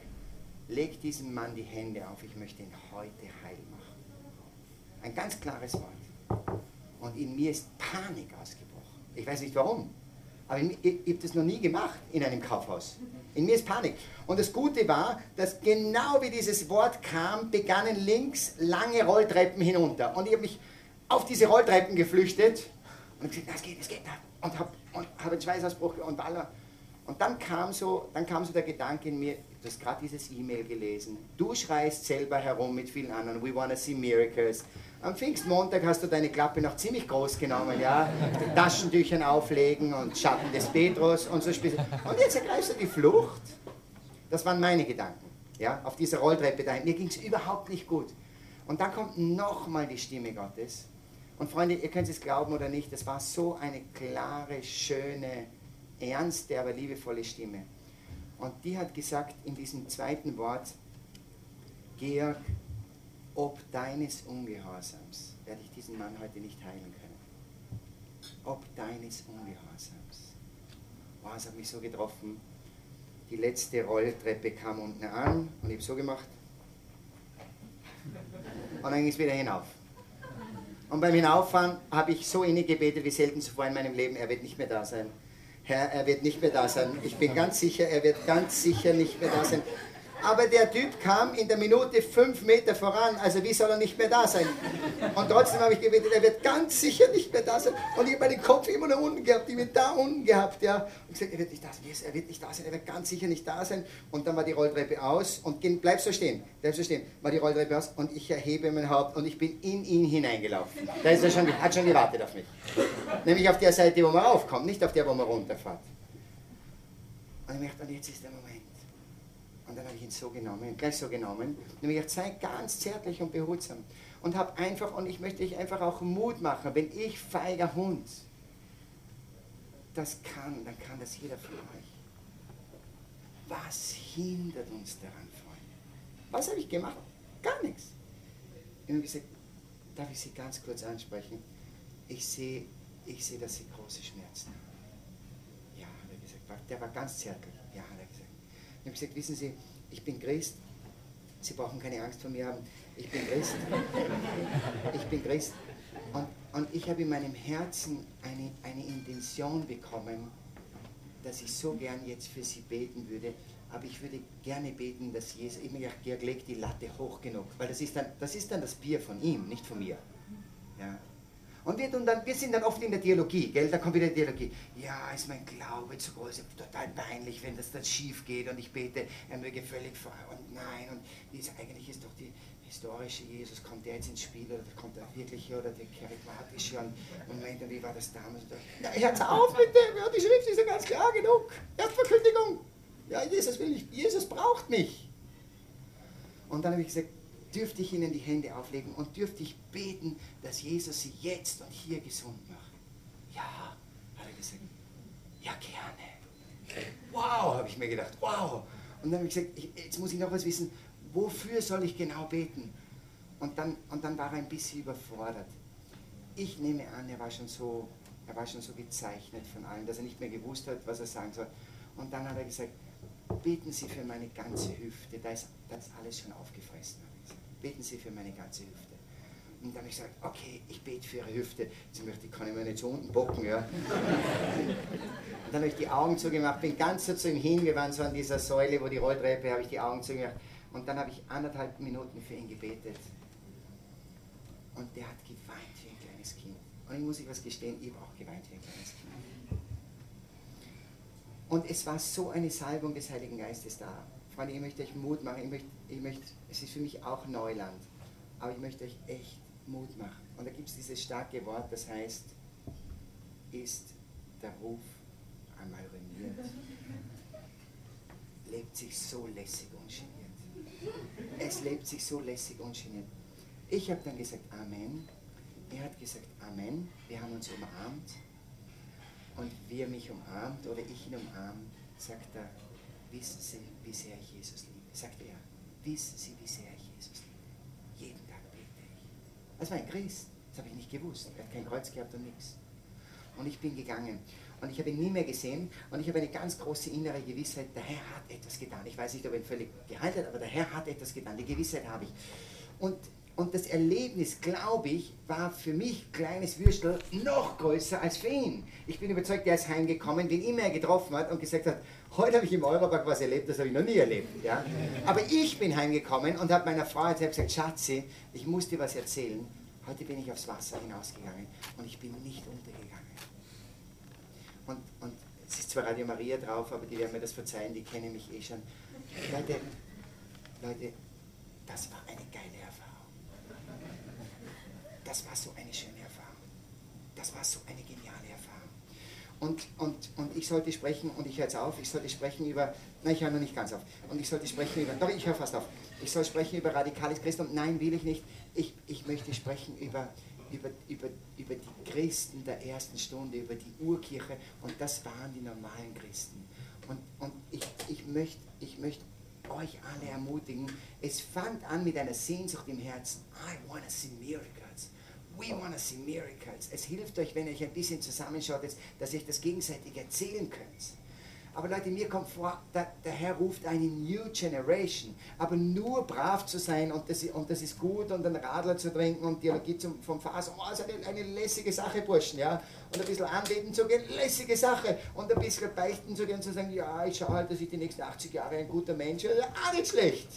leg diesem Mann die Hände auf, ich möchte ihn heute heil machen. Ein ganz klares Wort. Und in mir ist Panik ausgebrochen. Ich weiß nicht warum. Aber ich, ich, habe das noch nie gemacht in einem Kaufhaus. In mir ist Panik. Und das Gute war, dass genau wie dieses Wort kam, begannen links lange Rolltreppen hinunter. Und ich habe mich auf diese Rolltreppen geflüchtet und gesagt, das geht, es geht. Und habe hab einen Schweißausbruch und Baller. Und dann kam, so, dann kam so der Gedanke in mir, du hast gerade dieses E-Mail gelesen. Du schreist selber herum mit vielen anderen, we wanna see miracles. Am Pfingstmontag hast du deine Klappe noch ziemlich groß genommen, ja. Taschentüchern auflegen und Schatten des Petrus und so. Und jetzt ergreifst du die Flucht. Das waren meine Gedanken, ja, auf dieser Rolltreppe dahin. Mir ging es überhaupt nicht gut. Und dann kommt nochmal die Stimme Gottes. Und Freunde, ihr könnt es glauben oder nicht, das war so eine klare, schöne, ernste, aber liebevolle Stimme. Und die hat gesagt in diesem zweiten Wort, Georg, ob deines Ungehorsams werde ich diesen Mann heute nicht heilen können. Ob deines Ungehorsams. Wow, es hat mich so getroffen. Die letzte Rolltreppe kam unten an und ich habe so gemacht. Und dann ging es wieder hinauf. Und beim Hinauffahren habe ich so innig gebetet wie selten zuvor in meinem Leben, er wird nicht mehr da sein. Herr, er wird nicht mehr da sein. Ich bin ganz sicher, er wird ganz sicher nicht mehr da sein. Aber der Typ kam in der Minute fünf Meter voran, also wie soll er nicht mehr da sein? Und trotzdem habe ich gebetet, er wird ganz sicher nicht mehr da sein. Und ich habe meinen Kopf immer noch unten gehabt, ich bin da unten gehabt, ja. Und gesagt, er wird nicht da sein, yes, er wird nicht da sein, er wird ganz sicher nicht da sein. Und dann war die Rolltreppe aus und bleib so stehen, bleib so stehen, war die Rolltreppe aus und ich erhebe mein Haupt und ich bin in ihn hineingelaufen. Da ist er schon, hat schon gewartet auf mich. Nämlich auf der Seite, wo man raufkommt, nicht auf der, wo man runterfährt. Und ich dachte, und jetzt ist der Moment. Und dann habe ich ihn so genommen, gleich so genommen. Und habe gesagt, sei ganz zärtlich und behutsam. Und habe einfach, und ich möchte euch einfach auch Mut machen, wenn ich feiger Hund das kann, dann kann das jeder von euch. Was hindert uns daran, Freunde? Was habe ich gemacht? Gar nichts. Ich habe gesagt, darf ich Sie ganz kurz ansprechen? Ich sehe, ich sehe, dass Sie große Schmerzen haben. Ja, hat er gesagt. Der war ganz zärtlich. Ja, hat er gesagt. Ich habe gesagt, wissen Sie, ich bin Christ. Sie brauchen keine Angst vor mir haben. Ich bin Christ. Ich bin Christ. Und, und ich habe in meinem Herzen eine, eine Intention bekommen, dass ich so gern jetzt für Sie beten würde. Aber ich würde gerne beten, dass Jesus, ich mir Georg, leg die Latte hoch genug, weil das ist, dann, das ist dann das Bier von ihm, nicht von mir. Ja. Und wir, und dann, wir sind dann oft in der Theologie, gell? Da kommt wieder die Theologie. Ja, ist mein Glaube zu groß, total peinlich, wenn das dann schief geht und ich bete, er möge völlig frei und nein. Und ist, eigentlich ist doch die historische Jesus, kommt der jetzt ins Spiel oder kommt der wirkliche oder der charismatische und Moment, wie war das damals? Ja, hört auf mit dem, ja, die Schrift ist ja ganz klar genug. Erstverkündigung. Ja, Jesus will nicht, Jesus braucht mich. Und dann habe ich gesagt, dürfte ich Ihnen die Hände auflegen und dürfte ich beten, dass Jesus Sie jetzt und hier gesund macht? Ja, hat er gesagt. Ja, gerne. Wow, habe ich mir gedacht, wow. Und dann habe ich gesagt, ich, jetzt muss ich noch was wissen, wofür soll ich genau beten? Und dann, und dann war er ein bisschen überfordert. Ich nehme an, er war schon so, er war schon so gezeichnet von allem, dass er nicht mehr gewusst hat, was er sagen soll. Und dann hat er gesagt, beten Sie für meine ganze Hüfte, da ist, da ist alles schon aufgefressen beten Sie für meine ganze Hüfte. Und dann habe ich gesagt, okay, ich bete für Ihre Hüfte. Jetzt möchte ich, kann ich mir nicht so unten bocken, ja. Und dann habe ich die Augen zugemacht, bin ganz so zu ihm hin, wir waren so an dieser Säule, wo die Rolltreppe, habe ich die Augen zugemacht. Und dann habe ich anderthalb Minuten für ihn gebetet. Und der hat geweint wie ein kleines Kind. Und ich muss euch was gestehen, ich habe auch geweint wie ein kleines Kind. Und es war so eine Salbung des Heiligen Geistes da. Freunde, ich möchte euch Mut machen. Ich möchte, ich möchte, es ist für mich auch Neuland. Aber ich möchte euch echt Mut machen. Und da gibt es dieses starke Wort, das heißt, ist der Ruf einmal ruiniert. Lebt sich so lässig ungeniert. Es lebt sich so lässig ungeniert. Ich habe dann gesagt Amen. Er hat gesagt Amen. Wir haben uns umarmt. Und wie er mich umarmt oder ich ihn umarmt, sagt er, wissen Sie, wie sehr ich Jesus liebe. Sagt er, wissen Sie, wie sehr ich Jesus liebe. Jeden Tag bete ich. Das war ein Christ, das habe ich nicht gewusst. Er hat kein Kreuz gehabt und nichts. Und ich bin gegangen. Und ich habe ihn nie mehr gesehen. Und ich habe eine ganz große innere Gewissheit, der Herr hat etwas getan. Ich weiß nicht, ob er ihn völlig geheilt hat, aber der Herr hat etwas getan. Die Gewissheit habe ich. Und und das Erlebnis, glaube ich, war für mich, kleines Würstel, noch größer als für ihn. Ich bin überzeugt, er ist heimgekommen, den immer er getroffen hat und gesagt hat, heute habe ich im Europark was erlebt, das habe ich noch nie erlebt. Ja? Aber ich bin heimgekommen und habe meiner Frau gesagt, Schatzi, ich muss dir was erzählen. Heute bin ich aufs Wasser hinausgegangen und ich bin nicht untergegangen. Und, und es ist zwar Radio Maria drauf, aber die werden mir das verzeihen, die kennen mich eh schon. Leute, Leute, das war eine geile Erfahrung das war so eine schöne Erfahrung. Das war so eine geniale. Und, und, und ich sollte sprechen, und ich höre jetzt auf, ich sollte sprechen über, nein, ich höre noch nicht ganz auf, und ich sollte sprechen über, doch, ich höre fast auf, ich soll sprechen über radikales Christentum, nein, will ich nicht, ich, ich möchte sprechen über, über, über, über die Christen der ersten Stunde, über die Urkirche, und das waren die normalen Christen. Und, und ich, ich möchte ich möcht euch alle ermutigen, es fand an mit einer Sehnsucht im Herzen, I want to see miracles. We want to see miracles. Es hilft euch, wenn ihr euch ein bisschen zusammenschaut, dass ihr euch das gegenseitig erzählen könnt. Aber Leute, mir kommt vor, der, der, Herr ruft eine New Generation. Aber nur brav zu sein und das, und das ist gut und einen Radler zu trinken und Dialogie zum, vom Faser, oh, ist eine, eine lässige Sache, Burschen, ja. Und ein bisschen anbeten zu gehen, lässige Sache. Und ein bisschen beichten zu gehen und zu sagen, ja, ich schaue halt, dass ich die nächsten 80 Jahre ein guter Mensch werde, auch nicht schlecht.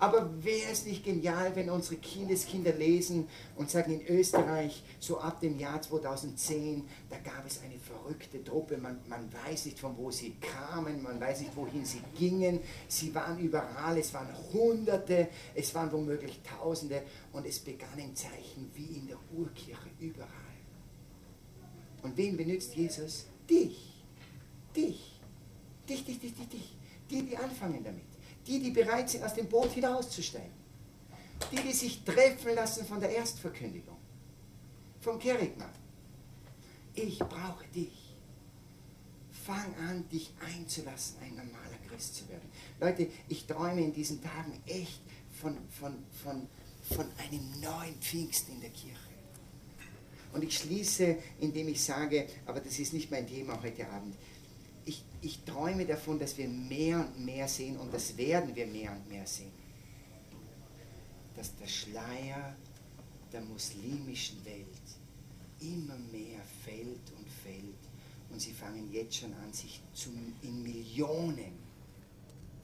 Aber wäre es nicht genial, wenn unsere Kindeskinder lesen und sagen, in Österreich, so ab dem Jahr 2010, da gab es eine verrückte Truppe, man, man weiß nicht, von wo sie kamen, man weiß nicht, wohin sie gingen, sie waren überall, es waren Hunderte, es waren womöglich Tausende und es begannen Zeichen wie in der Urkirche überall. Und wen benutzt Jesus? Dich. Dich. Dich, dich, dich, dich, dich. Die, die anfangen damit die, die bereit sind, aus dem Boot hinauszusteigen. Die, die sich treffen lassen von der Erstverkündigung, vom Kerigma. Ich brauche dich. Fang an, dich einzulassen, ein normaler Christ zu werden. Leute, ich träume in diesen Tagen echt von, von, von, von einem neuen Pfingsten in der Kirche. Und ich schließe, indem ich sage, aber das ist nicht mein Thema heute Abend, ich, ich träume davon, dass wir mehr und mehr sehen und das werden wir mehr und mehr sehen, dass der Schleier der muslimischen Welt immer mehr fällt und fällt und sie fangen jetzt schon an, sich zum, in Millionen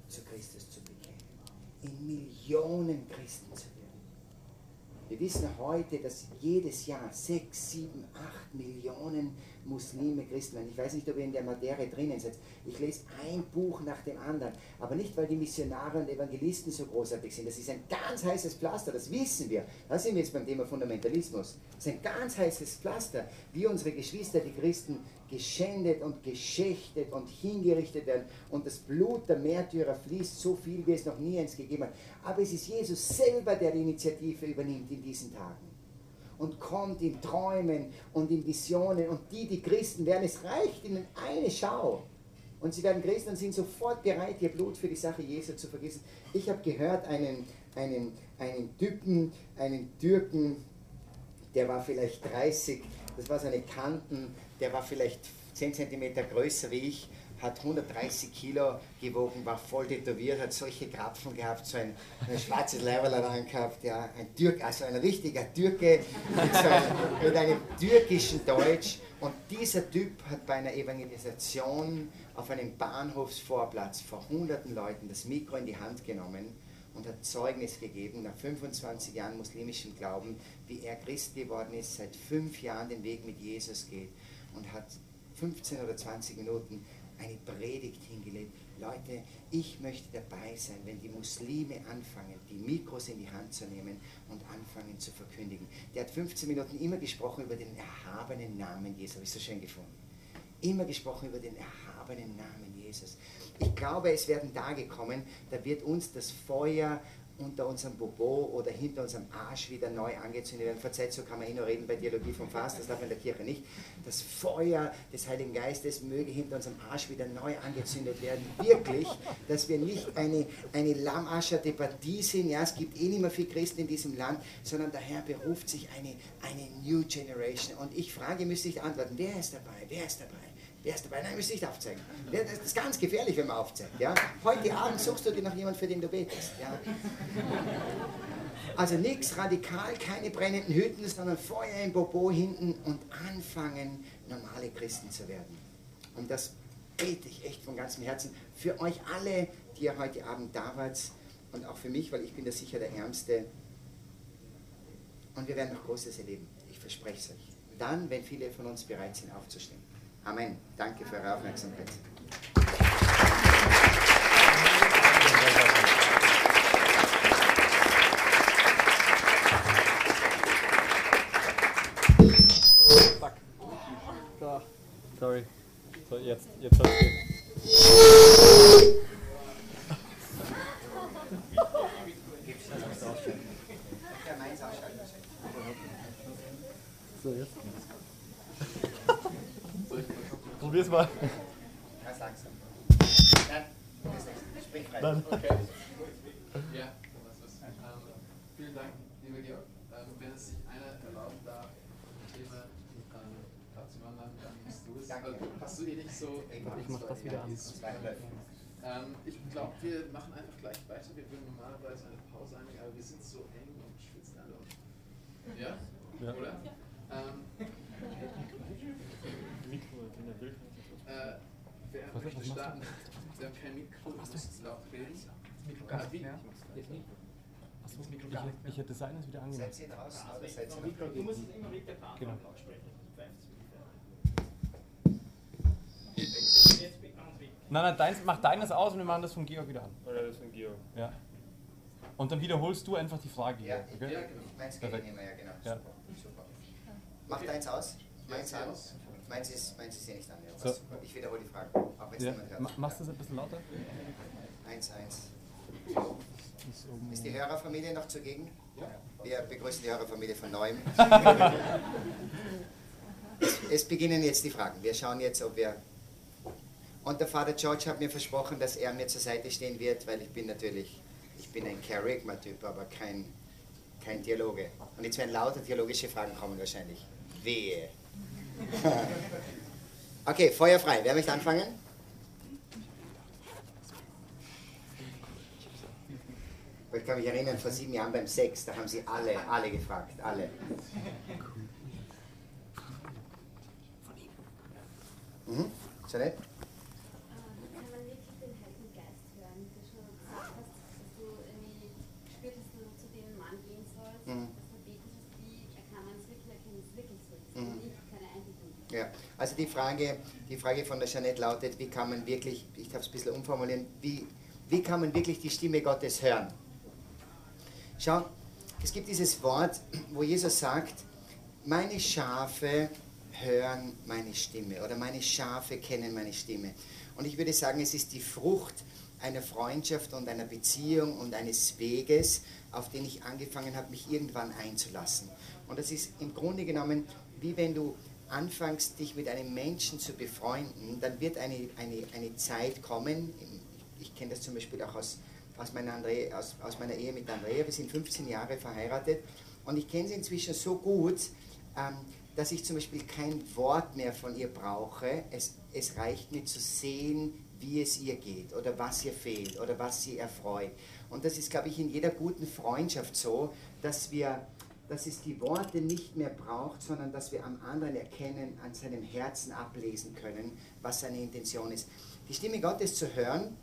zu Christus zu bekennen. In Millionen Christen zu werden. Wir wissen heute, dass jedes Jahr sechs, sieben, acht Millionen Muslime Christen werden. Ich weiß nicht, ob ihr in der Materie drinnen seid. Ich lese ein Buch nach dem anderen. Aber nicht, weil die Missionare und Evangelisten so großartig sind. Das ist ein ganz heißes Pflaster, das wissen wir. Da sind wir jetzt beim Thema Fundamentalismus. Das ist ein ganz heißes Pflaster, wie unsere Geschwister, die Christen, geschändet und geschächtet und hingerichtet werden. Und das Blut der Märtyrer fließt so viel, wie es noch nie eins gegeben hat. Aber es ist Jesus selber, der die Initiative übernimmt in diesen Tagen und kommt in Träumen und in Visionen. Und die, die Christen werden, es reicht ihnen eine Schau. Und sie werden Christen und sind sofort bereit, ihr Blut für die Sache Jesu zu vergießen. Ich habe gehört, einen, einen, einen Typen, einen Türken, der war vielleicht 30, das war seine Kanten, der war vielleicht 10 cm größer wie ich hat 130 Kilo gewogen, war voll tätowiert, hat solche Krapfen gehabt, so ein, ein schwarzes Leiberl daran gehabt, ja, ein Türk, also ein richtiger Türke mit, so einem, mit einem türkischen Deutsch. Und dieser Typ hat bei einer Evangelisation auf einem Bahnhofsvorplatz vor hunderten Leuten das Mikro in die Hand genommen und hat Zeugnis gegeben nach 25 Jahren muslimischem Glauben, wie er Christ geworden ist, seit fünf Jahren den Weg mit Jesus geht und hat 15 oder 20 Minuten eine Predigt hingelegt. Leute, ich möchte dabei sein, wenn die Muslime anfangen, die Mikros in die Hand zu nehmen und anfangen zu verkündigen. Der hat 15 Minuten immer gesprochen über den erhabenen Namen Jesus. Habe ich so schön gefunden. Immer gesprochen über den erhabenen Namen Jesus. Ich glaube, es werden Tage kommen, da wird uns das Feuer unter unserem Bobo oder hinter unserem Arsch wieder neu angezündet werden. Verzeiht, so kann man eh nur reden bei Dialogie vom Fast, das darf man in der Kirche nicht. Das Feuer des Heiligen Geistes möge hinter unserem Arsch wieder neu angezündet werden. Wirklich, dass wir nicht eine, eine lahmarscherte Partie sind, ja, es gibt eh nicht mehr viele Christen in diesem Land, sondern der Herr beruft sich eine, eine New Generation. Und ich frage, müsste ich antworten, wer ist dabei, wer ist dabei? Wer ist dabei? Nein, müsst nicht aufzeigen. Das ist ganz gefährlich, wenn man aufzeigt. Ja? Heute Abend suchst du dir noch jemanden, für den du betest. Ja? Also nichts radikal, keine brennenden Hütten, sondern Feuer im Bobo hinten und anfangen, normale Christen zu werden. Und das bete ich echt von ganzem Herzen für euch alle, die ihr heute Abend da wart und auch für mich, weil ich bin da sicher der Ärmste. Und wir werden noch Großes erleben. Ich verspreche es euch. Dann, wenn viele von uns bereit sind, aufzustehen. Amen. Danke für eure Aufmerksamkeit. Sorry. So, jetzt, jetzt hat's geht. So, jetzt. Probier's mal. Ganz langsam. Nein, das nicht. Sprich frei. Dann. Okay. Ja, was ist? Ähm, vielen Dank, lieber Georg. Ähm, wenn es sich einer erlauben darf, ein Thema ähm, abzuwandern, dann bist du es. Danke. Also, hast du eh nicht so. Ich mach das wieder an. Ähm, ich glaube, wir machen einfach gleich weiter. Wir würden normalerweise eine Pause einlegen, aber wir sind so eng und schwitzen alle. Ja? Ja. Oder? Ähm, Mikro, wenn er will. äh, machst du? starten? Wir haben kein Mikro, du musst laut reden. Ah, wie? Achso, ich, hätte- ich hätte das eines wieder angenommen. Seid ihr draußen oder seid ihr noch? Du musst es immer mit der Kamera Genau. laut sprechen. Jetzt. Nein, nein, deins, mach deines aus und wir machen das von Georg wieder an. Oder das von Georg. Ja. Und dann wiederholst du einfach die Frage. Ja, ich, okay? Ja, genau. meins geht nicht mehr, ja genau. Ja. Super, super. Macht eins aus. Meins Ja, aus. Meins ist, meins ist eh nicht an. Ja. So. Ich wiederhole die Frage, auch wenn es Ja. niemand hört. Ma- Machst du das ein bisschen lauter? Eins, eins. Ist Ist die Hörerfamilie noch zugegen? Ja. Wir begrüßen die Hörerfamilie von neuem. es beginnen jetzt die Fragen. Wir schauen jetzt, ob wir. Und der Vater George hat mir versprochen, dass er mir zur Seite stehen wird, weil ich bin natürlich, ich bin ein Charisma-Typ, aber kein, kein Dialoge. Und jetzt werden lauter theologische Fragen kommen wahrscheinlich. Wehe. okay, Feuer frei. Wer möchte anfangen? Ich kann mich erinnern, vor sieben Jahren beim Sex, da haben sie alle, alle gefragt, alle. Mhm. Jeanette? Kann man wirklich den Heiligen Geist hören, wie du schon gesagt hast, dass du irgendwie gespürt hast, dass du zu dem Mann gehen sollst, Mhm. dass du betet hast, wie kann man es wirklich erkennen, dass es wirklich so ist, Mhm. und nicht keine Einbildung. Ja, also die Frage, die Frage von der Jeanette lautet, wie kann man wirklich, ich darf es ein bisschen umformulieren, wie, wie kann man wirklich die Stimme Gottes hören? Schau, es gibt dieses Wort, wo Jesus sagt, meine Schafe hören meine Stimme oder meine Schafe kennen meine Stimme. Und ich würde sagen, es ist die Frucht einer Freundschaft und einer Beziehung und eines Weges, auf den ich angefangen habe, mich irgendwann einzulassen. Und das ist im Grunde genommen, wie wenn du anfängst, dich mit einem Menschen zu befreunden, dann wird eine, eine, eine Zeit kommen, ich kenne das zum Beispiel auch aus, aus, meiner Andre, aus, aus meiner Ehe mit Andrea, wir sind 15 Jahre verheiratet und ich kenne sie inzwischen so gut, ähm, dass ich zum Beispiel kein Wort mehr von ihr brauche. Es, es reicht mir zu sehen, wie es ihr geht oder was ihr fehlt oder was sie erfreut. Und das ist, glaube ich, in jeder guten Freundschaft so, dass wir dass es die Worte nicht mehr braucht, sondern dass wir am anderen erkennen, an seinem Herzen ablesen können, was seine Intention ist. Die Stimme Gottes zu hören,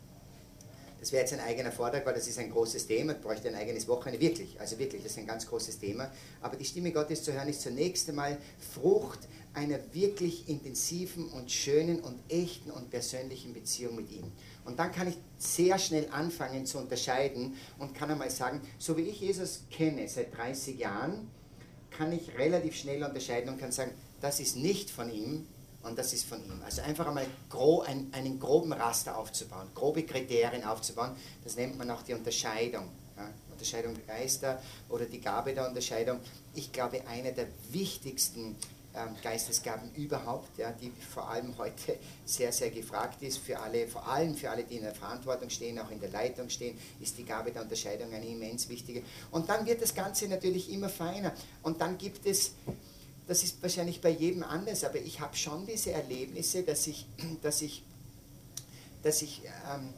das wäre jetzt ein eigener Vortrag, weil das ist ein großes Thema, bräuchte ein eigenes Wochenende, wirklich, also wirklich, das ist ein ganz großes Thema. Aber die Stimme Gottes zu hören ist zunächst einmal Frucht einer wirklich intensiven und schönen und echten und persönlichen Beziehung mit ihm. Und dann kann ich sehr schnell anfangen zu unterscheiden und kann einmal sagen, so wie ich Jesus kenne seit 30 Jahren, kann ich relativ schnell unterscheiden und kann sagen, das ist nicht von ihm und das ist von ihm. Also einfach einmal gro ein, einen groben Raster aufzubauen, grobe Kriterien aufzubauen, das nennt man auch die Unterscheidung. Ja? Unterscheidung der Geister oder die Gabe der Unterscheidung. Ich glaube, eine der wichtigsten Geistesgaben überhaupt, ja, die vor allem heute sehr, sehr gefragt ist, für alle, vor allem für alle, die in der Verantwortung stehen, auch in der Leitung stehen, ist die Gabe der Unterscheidung eine immens wichtige. Und dann wird das Ganze natürlich immer feiner. Und dann gibt es, das ist wahrscheinlich bei jedem anders, aber ich habe schon diese Erlebnisse, dass ich, dass ich, dass ich ähm,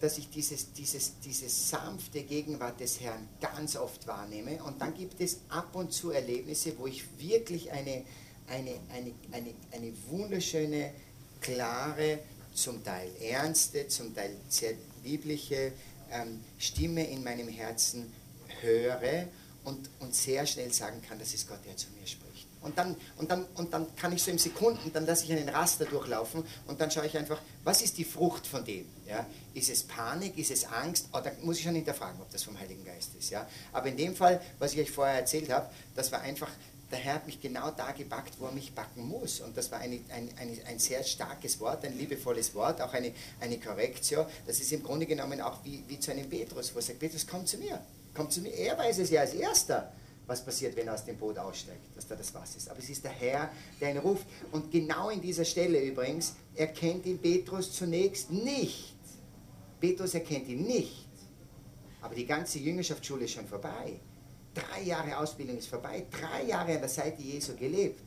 dass ich dieses, dieses, diese sanfte Gegenwart des Herrn ganz oft wahrnehme. Und dann gibt es ab und zu Erlebnisse, wo ich wirklich eine, eine, eine, eine, eine wunderschöne, klare, zum Teil ernste, zum Teil sehr liebliche ähm, Stimme in meinem Herzen höre und, und sehr schnell sagen kann, das ist Gott, der zu mir spricht. Und dann, und, dann, und dann kann ich so im Sekunden, dann lasse ich einen Raster durchlaufen und dann schaue ich einfach, was ist die Frucht von dem? Ja? Ist es Panik, ist es Angst? Oh, da muss ich schon hinterfragen, ob das vom Heiligen Geist ist. Ja? Aber in dem Fall, was ich euch vorher erzählt habe, das war einfach, der Herr hat mich genau da gepackt, wo er mich backen muss. Und das war eine, ein, ein, ein sehr starkes Wort, ein liebevolles Wort, auch eine, eine Korrektion. Das ist im Grunde genommen auch wie, wie zu einem Petrus, wo er sagt, Petrus, komm zu mir. Komm zu mir. Er weiß es ja als Erster was passiert, wenn er aus dem Boot aussteigt, dass da das Wasser ist. Aber es ist der Herr, der ihn ruft. Und genau in dieser Stelle übrigens erkennt ihn Petrus zunächst nicht. Petrus erkennt ihn nicht. Aber die ganze Jüngerschaftsschule ist schon vorbei. Drei Jahre Ausbildung ist vorbei. Drei Jahre an der Seite Jesu gelebt.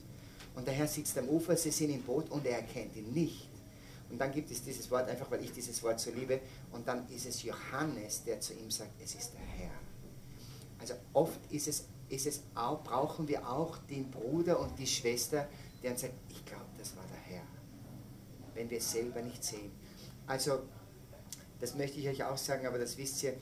Und der Herr sitzt am Ufer, sie sind im Boot und er erkennt ihn nicht. Und dann gibt es dieses Wort, einfach weil ich dieses Wort so liebe. Und dann ist es Johannes, der zu ihm sagt, es ist der Herr. Also oft ist es ist es auch, brauchen wir auch den Bruder und die Schwester, der uns sagt, ich glaube, das war der Herr. Wenn wir es selber nicht sehen. Also, das möchte ich euch auch sagen, aber das wisst ihr,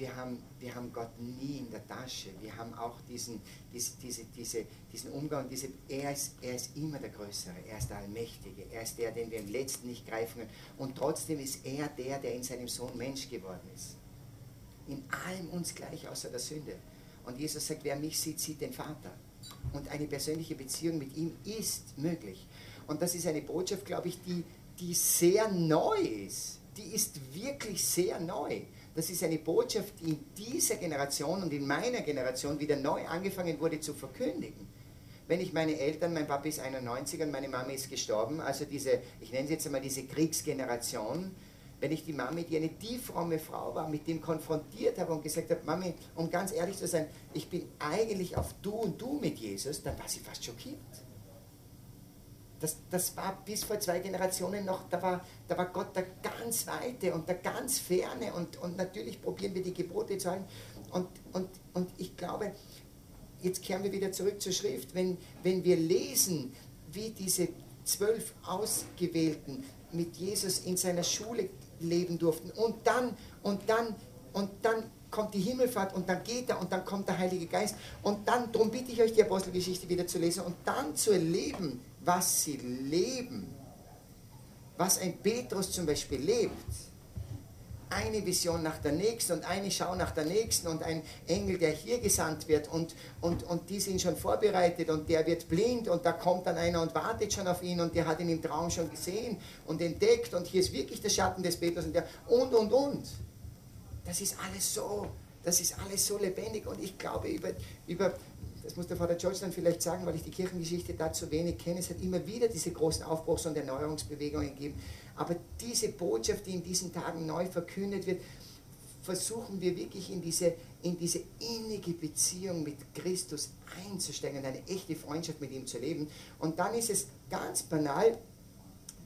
wir haben, wir haben Gott nie in der Tasche. Wir haben auch diesen, diese, diese, diese, diesen Umgang, diese, er, ist, er ist immer der Größere, er ist der Allmächtige, er ist der, den wir im Letzten nicht greifen können. Und trotzdem ist er der, der in seinem Sohn Mensch geworden ist. In allem uns gleich außer der Sünde. Und Jesus sagt, wer mich sieht, sieht den Vater. Und eine persönliche Beziehung mit ihm ist möglich. Und das ist eine Botschaft, glaube ich, die, die sehr neu ist. Die ist wirklich sehr neu. Das ist eine Botschaft, die in dieser Generation und in meiner Generation wieder neu angefangen wurde zu verkündigen. Wenn ich meine Eltern, mein Papa ist 91 und meine Mama ist gestorben, also diese, ich nenne sie jetzt einmal diese Kriegsgeneration, wenn ich die Mami, die eine tieffromme Frau war, mit dem konfrontiert habe und gesagt habe, Mami, um ganz ehrlich zu sein, ich bin eigentlich auf du und du mit Jesus, dann war sie fast schockiert. Das, das war bis vor zwei Generationen noch, da war, da war Gott der ganz Weite und der ganz Ferne und, und natürlich probieren wir die Gebote zu halten. Und, und, und ich glaube, jetzt kehren wir wieder zurück zur Schrift, wenn, wenn wir lesen, wie diese zwölf Ausgewählten mit Jesus in seiner Schule leben durften. Und dann, und dann, und dann kommt die Himmelfahrt und dann geht er und dann kommt der Heilige Geist. Und dann, darum bitte ich euch die Apostelgeschichte wieder zu lesen und dann zu erleben, was sie leben, was ein Petrus zum Beispiel lebt. Eine Vision nach der nächsten und eine Schau nach der nächsten und ein Engel, der hier gesandt wird und, und, und die sind schon vorbereitet und der wird blind und da kommt dann einer und wartet schon auf ihn und der hat ihn im Traum schon gesehen und entdeckt und hier ist wirklich der Schatten des Petrus und der und und und. Das ist alles so, das ist alles so lebendig und ich glaube über, über das muss der Vater George dann vielleicht sagen, weil ich die Kirchengeschichte dazu wenig kenne, es hat immer wieder diese großen Aufbruchs- und Erneuerungsbewegungen gegeben. Aber diese Botschaft, die in diesen Tagen neu verkündet wird, versuchen wir wirklich in diese, in diese innige Beziehung mit Christus einzusteigen, eine echte Freundschaft mit ihm zu leben. Und dann ist es ganz banal,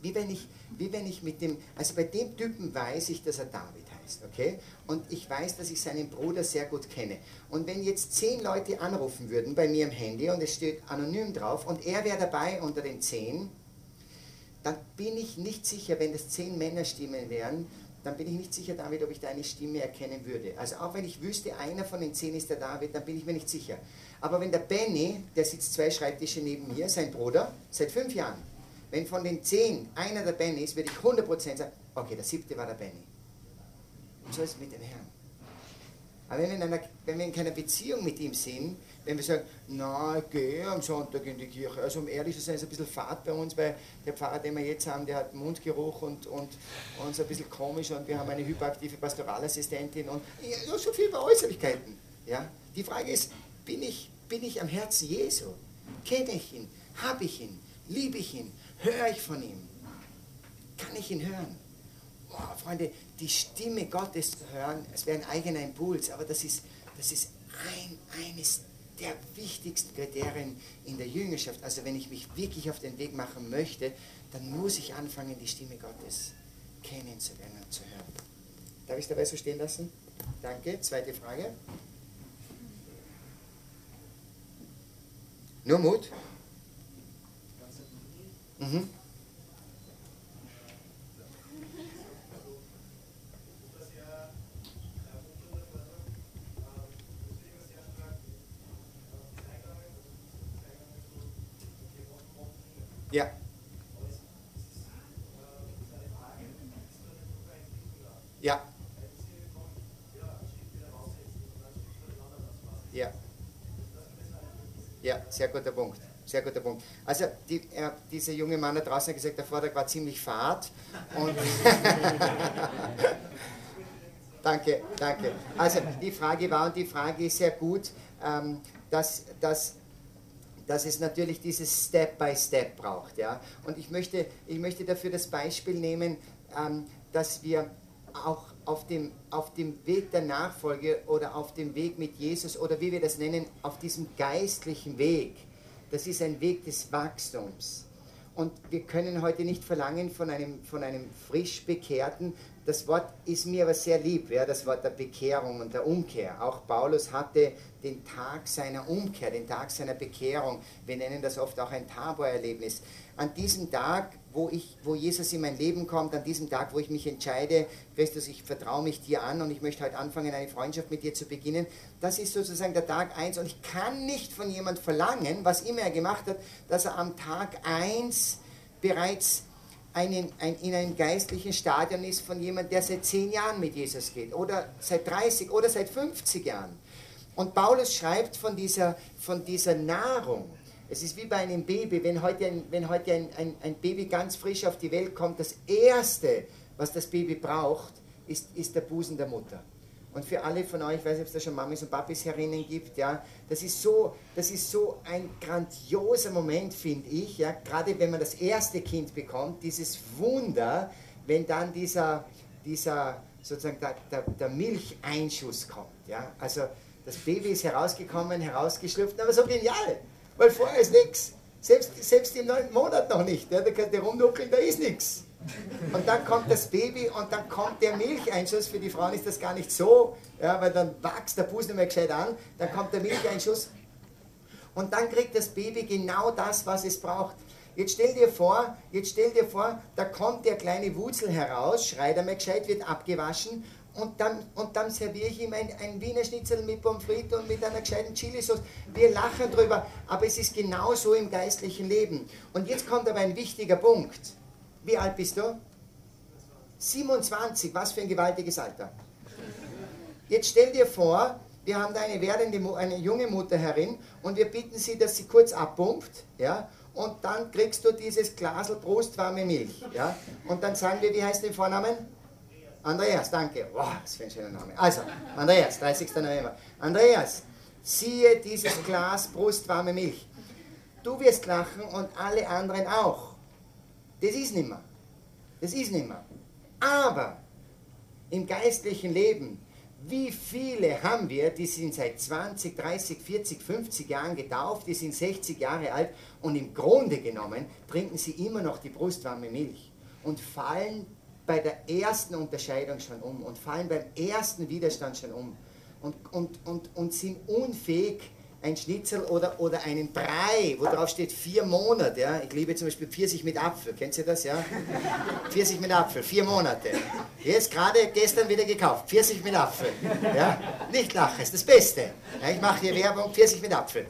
wie wenn ich, wie wenn ich mit dem, also bei dem Typen weiß ich, dass er David heißt, okay? Und ich weiß, dass ich seinen Bruder sehr gut kenne. Und wenn jetzt zehn Leute anrufen würden bei mir im Handy und es steht anonym drauf und er wäre dabei unter den zehn, dann bin ich nicht sicher, wenn das zehn Männerstimmen wären, dann bin ich nicht sicher, David, ob ich deine Stimme erkennen würde. Also auch wenn ich wüsste, einer von den zehn ist der David, dann bin ich mir nicht sicher. Aber wenn der Benny, der sitzt zwei Schreibtische neben mir, sein Bruder, seit fünf Jahren, wenn von den zehn einer der Benny ist, würde ich 100% sagen, okay, der siebte war der Benny. Und so ist es mit dem Herrn. Aber wenn wir, in einer, wenn wir in keiner Beziehung mit ihm sind, wenn wir sagen, na, ich gehe am Sonntag in die Kirche, also um ehrlich zu sein, ist ein bisschen Fahrt bei uns, weil der Pfarrer, den wir jetzt haben, der hat Mundgeruch und, und, und ist ein bisschen komisch und wir haben eine hyperaktive Pastoralassistentin und ja, so viel bei Äußerlichkeiten. Ja? Die Frage ist, bin ich, bin ich am Herzen Jesu? Kenne ich ihn? Habe ich ihn? Liebe ich ihn? Höre ich von ihm? Kann ich ihn hören? Oh, Freunde, die Stimme Gottes zu hören, es wäre ein eigener Impuls, aber das ist, das ist ein, eines der wichtigsten Kriterien in der Jüngerschaft. Also wenn ich mich wirklich auf den Weg machen möchte, dann muss ich anfangen, die Stimme Gottes kennenzulernen und zu hören. Darf ich es dabei so stehen lassen? Danke. Zweite Frage. Nur Mut? Mhm. Ja. Ja. Ja. Ja, sehr guter Punkt. Sehr guter Punkt. Also die, äh, dieser junge Mann da draußen hat gesagt, der Vortrag war ziemlich fad. Danke, danke. Also die Frage war, und die Frage ist sehr gut, ähm, dass, dass dass es natürlich dieses Step by Step braucht. Ja? Und ich möchte, ich möchte dafür das Beispiel nehmen, ähm, dass wir auch auf dem, auf dem Weg der Nachfolge oder auf dem Weg mit Jesus oder wie wir das nennen, auf diesem geistlichen Weg, das ist ein Weg des Wachstums. Und wir können heute nicht verlangen von einem, von einem frisch Bekehrten, das Wort ist mir aber sehr lieb, ja, das Wort der Bekehrung und der Umkehr. Auch Paulus hatte den Tag seiner Umkehr, den Tag seiner Bekehrung. Wir nennen das oft auch ein Tabor-Erlebnis. An diesem Tag, wo, ich, wo Jesus in mein Leben kommt, an diesem Tag, wo ich mich entscheide, Christus, ich vertraue mich dir an und ich möchte heute anfangen, eine Freundschaft mit dir zu beginnen, das ist sozusagen der Tag 1 und ich kann nicht von jemand verlangen, was immer er gemacht hat, dass er am Tag 1 bereits einen, ein, in einem geistlichen Stadion ist von jemandem, der seit 10 Jahren mit Jesus geht oder seit 30 oder seit 50 Jahren. Und Paulus schreibt von dieser, von dieser Nahrung. Es ist wie bei einem Baby, wenn heute, ein, wenn heute ein, ein, ein Baby ganz frisch auf die Welt kommt, das Erste, was das Baby braucht, ist, ist der Busen der Mutter. Und für alle von euch, ich weiß nicht, ob es da schon Mamis und Papis herinnen gibt, ja, das ist so, das ist so ein grandioser Moment, finde ich, ja, gerade wenn man das erste Kind bekommt, dieses Wunder, wenn dann dieser, dieser sozusagen der, der, der Milcheinschuss kommt. Ja? Also das Baby ist herausgekommen, herausgeschlüpft, aber so genial, weil vorher ist nichts. Selbst, selbst im neunten Monat noch nicht. Ja? Da könnt ihr rumnuckeln, da ist nichts. Und dann kommt das Baby und dann kommt der Milcheinschuss. Für die Frauen ist das gar nicht so, ja, weil dann wächst der Busen nicht mehr gescheit an. Dann kommt der Milcheinschuss und dann kriegt das Baby genau das, was es braucht. Jetzt stell dir vor, jetzt stell dir vor, da kommt der kleine Wutzel heraus, schreit einmal gescheit, wird abgewaschen und dann, und dann serviere ich ihm ein, ein Wiener Schnitzel mit Pommes frites und mit einer gescheiten Chilisauce. Wir lachen drüber, aber es ist genauso im geistlichen Leben. Und jetzt kommt aber ein wichtiger Punkt. Wie alt bist du? 27, was für ein gewaltiges Alter. Jetzt stell dir vor, wir haben da eine werdende, eine junge Mutter herin und wir bitten sie, dass sie kurz abpumpt, ja, und dann kriegst du dieses Glasel brustwarme Milch, ja, und dann sagen wir, wie heißt der Vornamen? Andreas, danke. Wow, was für ein schöner Name. Also, Andreas, 30. November. Andreas, siehe dieses Glas brustwarme Milch. Du wirst lachen und alle anderen auch. Das ist nimmer. Das ist nimmer. Aber im geistlichen Leben, wie viele haben wir, die sind seit 20, 30, 40, 50 Jahren getauft, die sind 60 Jahre alt und im Grunde genommen trinken sie immer noch die brustwarme Milch und fallen bei der ersten Unterscheidung schon um und fallen beim ersten Widerstand schon um und, und, und, und sind unfähig, ein Schnitzel oder, oder einen Brei, wo drauf steht vier Monate. Ja? Ich liebe zum Beispiel Pfirsich mit Apfel. Kennt ihr das? Ja? Pfirsich mit Apfel, vier Monate. Jetzt gerade gestern wieder gekauft. Pfirsich mit Apfel. Ja? Nicht lachen, ist das Beste. Ja, ich mache hier Werbung, Pfirsich mit Apfel.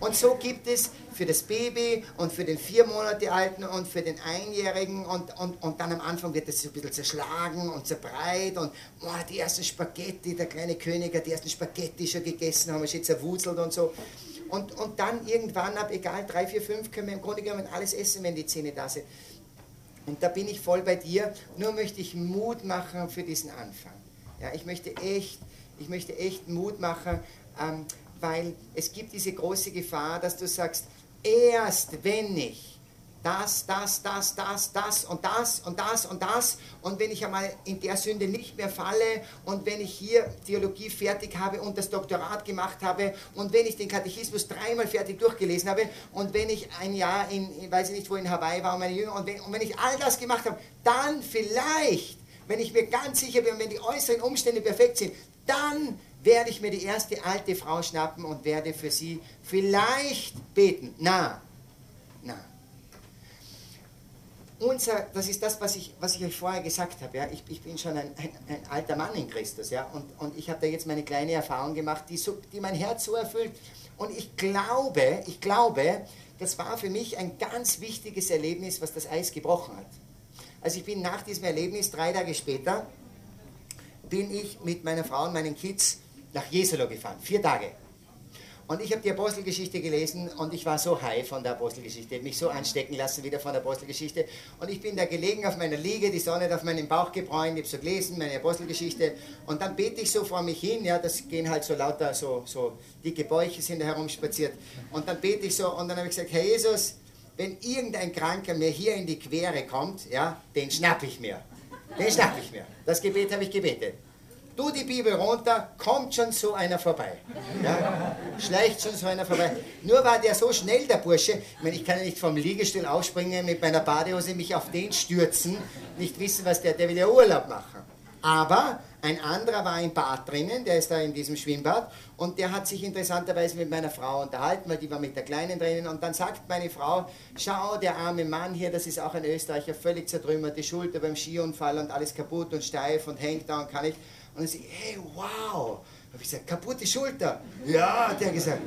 Und so gibt es für das Baby und für den vier Monate alten und für den Einjährigen und, und, und dann am Anfang wird das so ein bisschen zerschlagen und zerbreit und oh, die ersten Spaghetti, der kleine König hat die ersten Spaghetti schon gegessen, haben wir schon zerwurzelt und so. Und, und dann irgendwann ab, egal, drei, vier, fünf, können wir im Grunde genommen alles essen, wenn die Zähne da sind. Und da bin ich voll bei dir, nur möchte ich Mut machen für diesen Anfang. Ja, ich möchte echt, ich möchte echt Mut machen, ähm, weil es gibt diese große Gefahr, dass du sagst, erst wenn ich das, das, das, das, das und das und das und das und wenn ich einmal in der Sünde nicht mehr falle und wenn ich hier Theologie fertig habe und das Doktorat gemacht habe und wenn ich den Katechismus dreimal fertig durchgelesen habe und wenn ich ein Jahr in, ich weiß nicht wo, in Hawaii war und meine Jünger und wenn, und wenn ich all das gemacht habe, dann vielleicht, wenn ich mir ganz sicher bin, wenn die äußeren Umstände perfekt sind, dann werde ich mir die erste alte Frau schnappen und werde für sie vielleicht beten. Na, na. Unser, das ist das, was ich, was ich euch vorher gesagt habe. Ja? Ich, ich bin schon ein, ein, ein, alter Mann in Christus. Ja? Und, und ich habe da jetzt meine kleine Erfahrung gemacht, die, so, die mein Herz so erfüllt. Und ich glaube, ich glaube, das war für mich ein ganz wichtiges Erlebnis, was das Eis gebrochen hat. Also ich bin nach diesem Erlebnis, drei Tage später, bin ich mit meiner Frau und meinen Kids nach Jesolo gefahren, vier Tage. Und ich habe die Apostelgeschichte gelesen und ich war so high von der Apostelgeschichte, mich so anstecken lassen wieder von der Apostelgeschichte. Und ich bin da gelegen auf meiner Liege, die Sonne hat auf meinen Bauch gebräunt, ich habe so gelesen, meine Apostelgeschichte. Und dann bete ich so vor mich hin, ja, das gehen halt so lauter, so, so dicke Bäuche sind da herumspaziert. Und dann bete ich so und dann habe ich gesagt, Herr Jesus, wenn irgendein Kranker mir hier in die Quere kommt, ja, den schnapp ich mir. Den schnapp ich mir. Das Gebet habe ich gebetet du die Bibel runter, kommt schon so einer vorbei. Ja? Schleicht schon so einer vorbei. Nur war der so schnell, der Bursche, ich meine, ich kann ja nicht vom Liegestuhl aufspringen, mit meiner Badehose mich auf den stürzen, nicht wissen, was der, der will ja Urlaub machen. Aber ein anderer war im Bad drinnen, der ist da in diesem Schwimmbad und der hat sich interessanterweise mit meiner Frau unterhalten, weil die war mit der Kleinen drinnen und dann sagt meine Frau, schau, der arme Mann hier, das ist auch ein Österreicher, völlig zertrümmert, die Schulter beim Skiunfall und alles kaputt und steif und hängt da und kann nicht. Und dann sie, hey, wow. Habe ich gesagt, kaputte Schulter. Ja, hat er gesagt.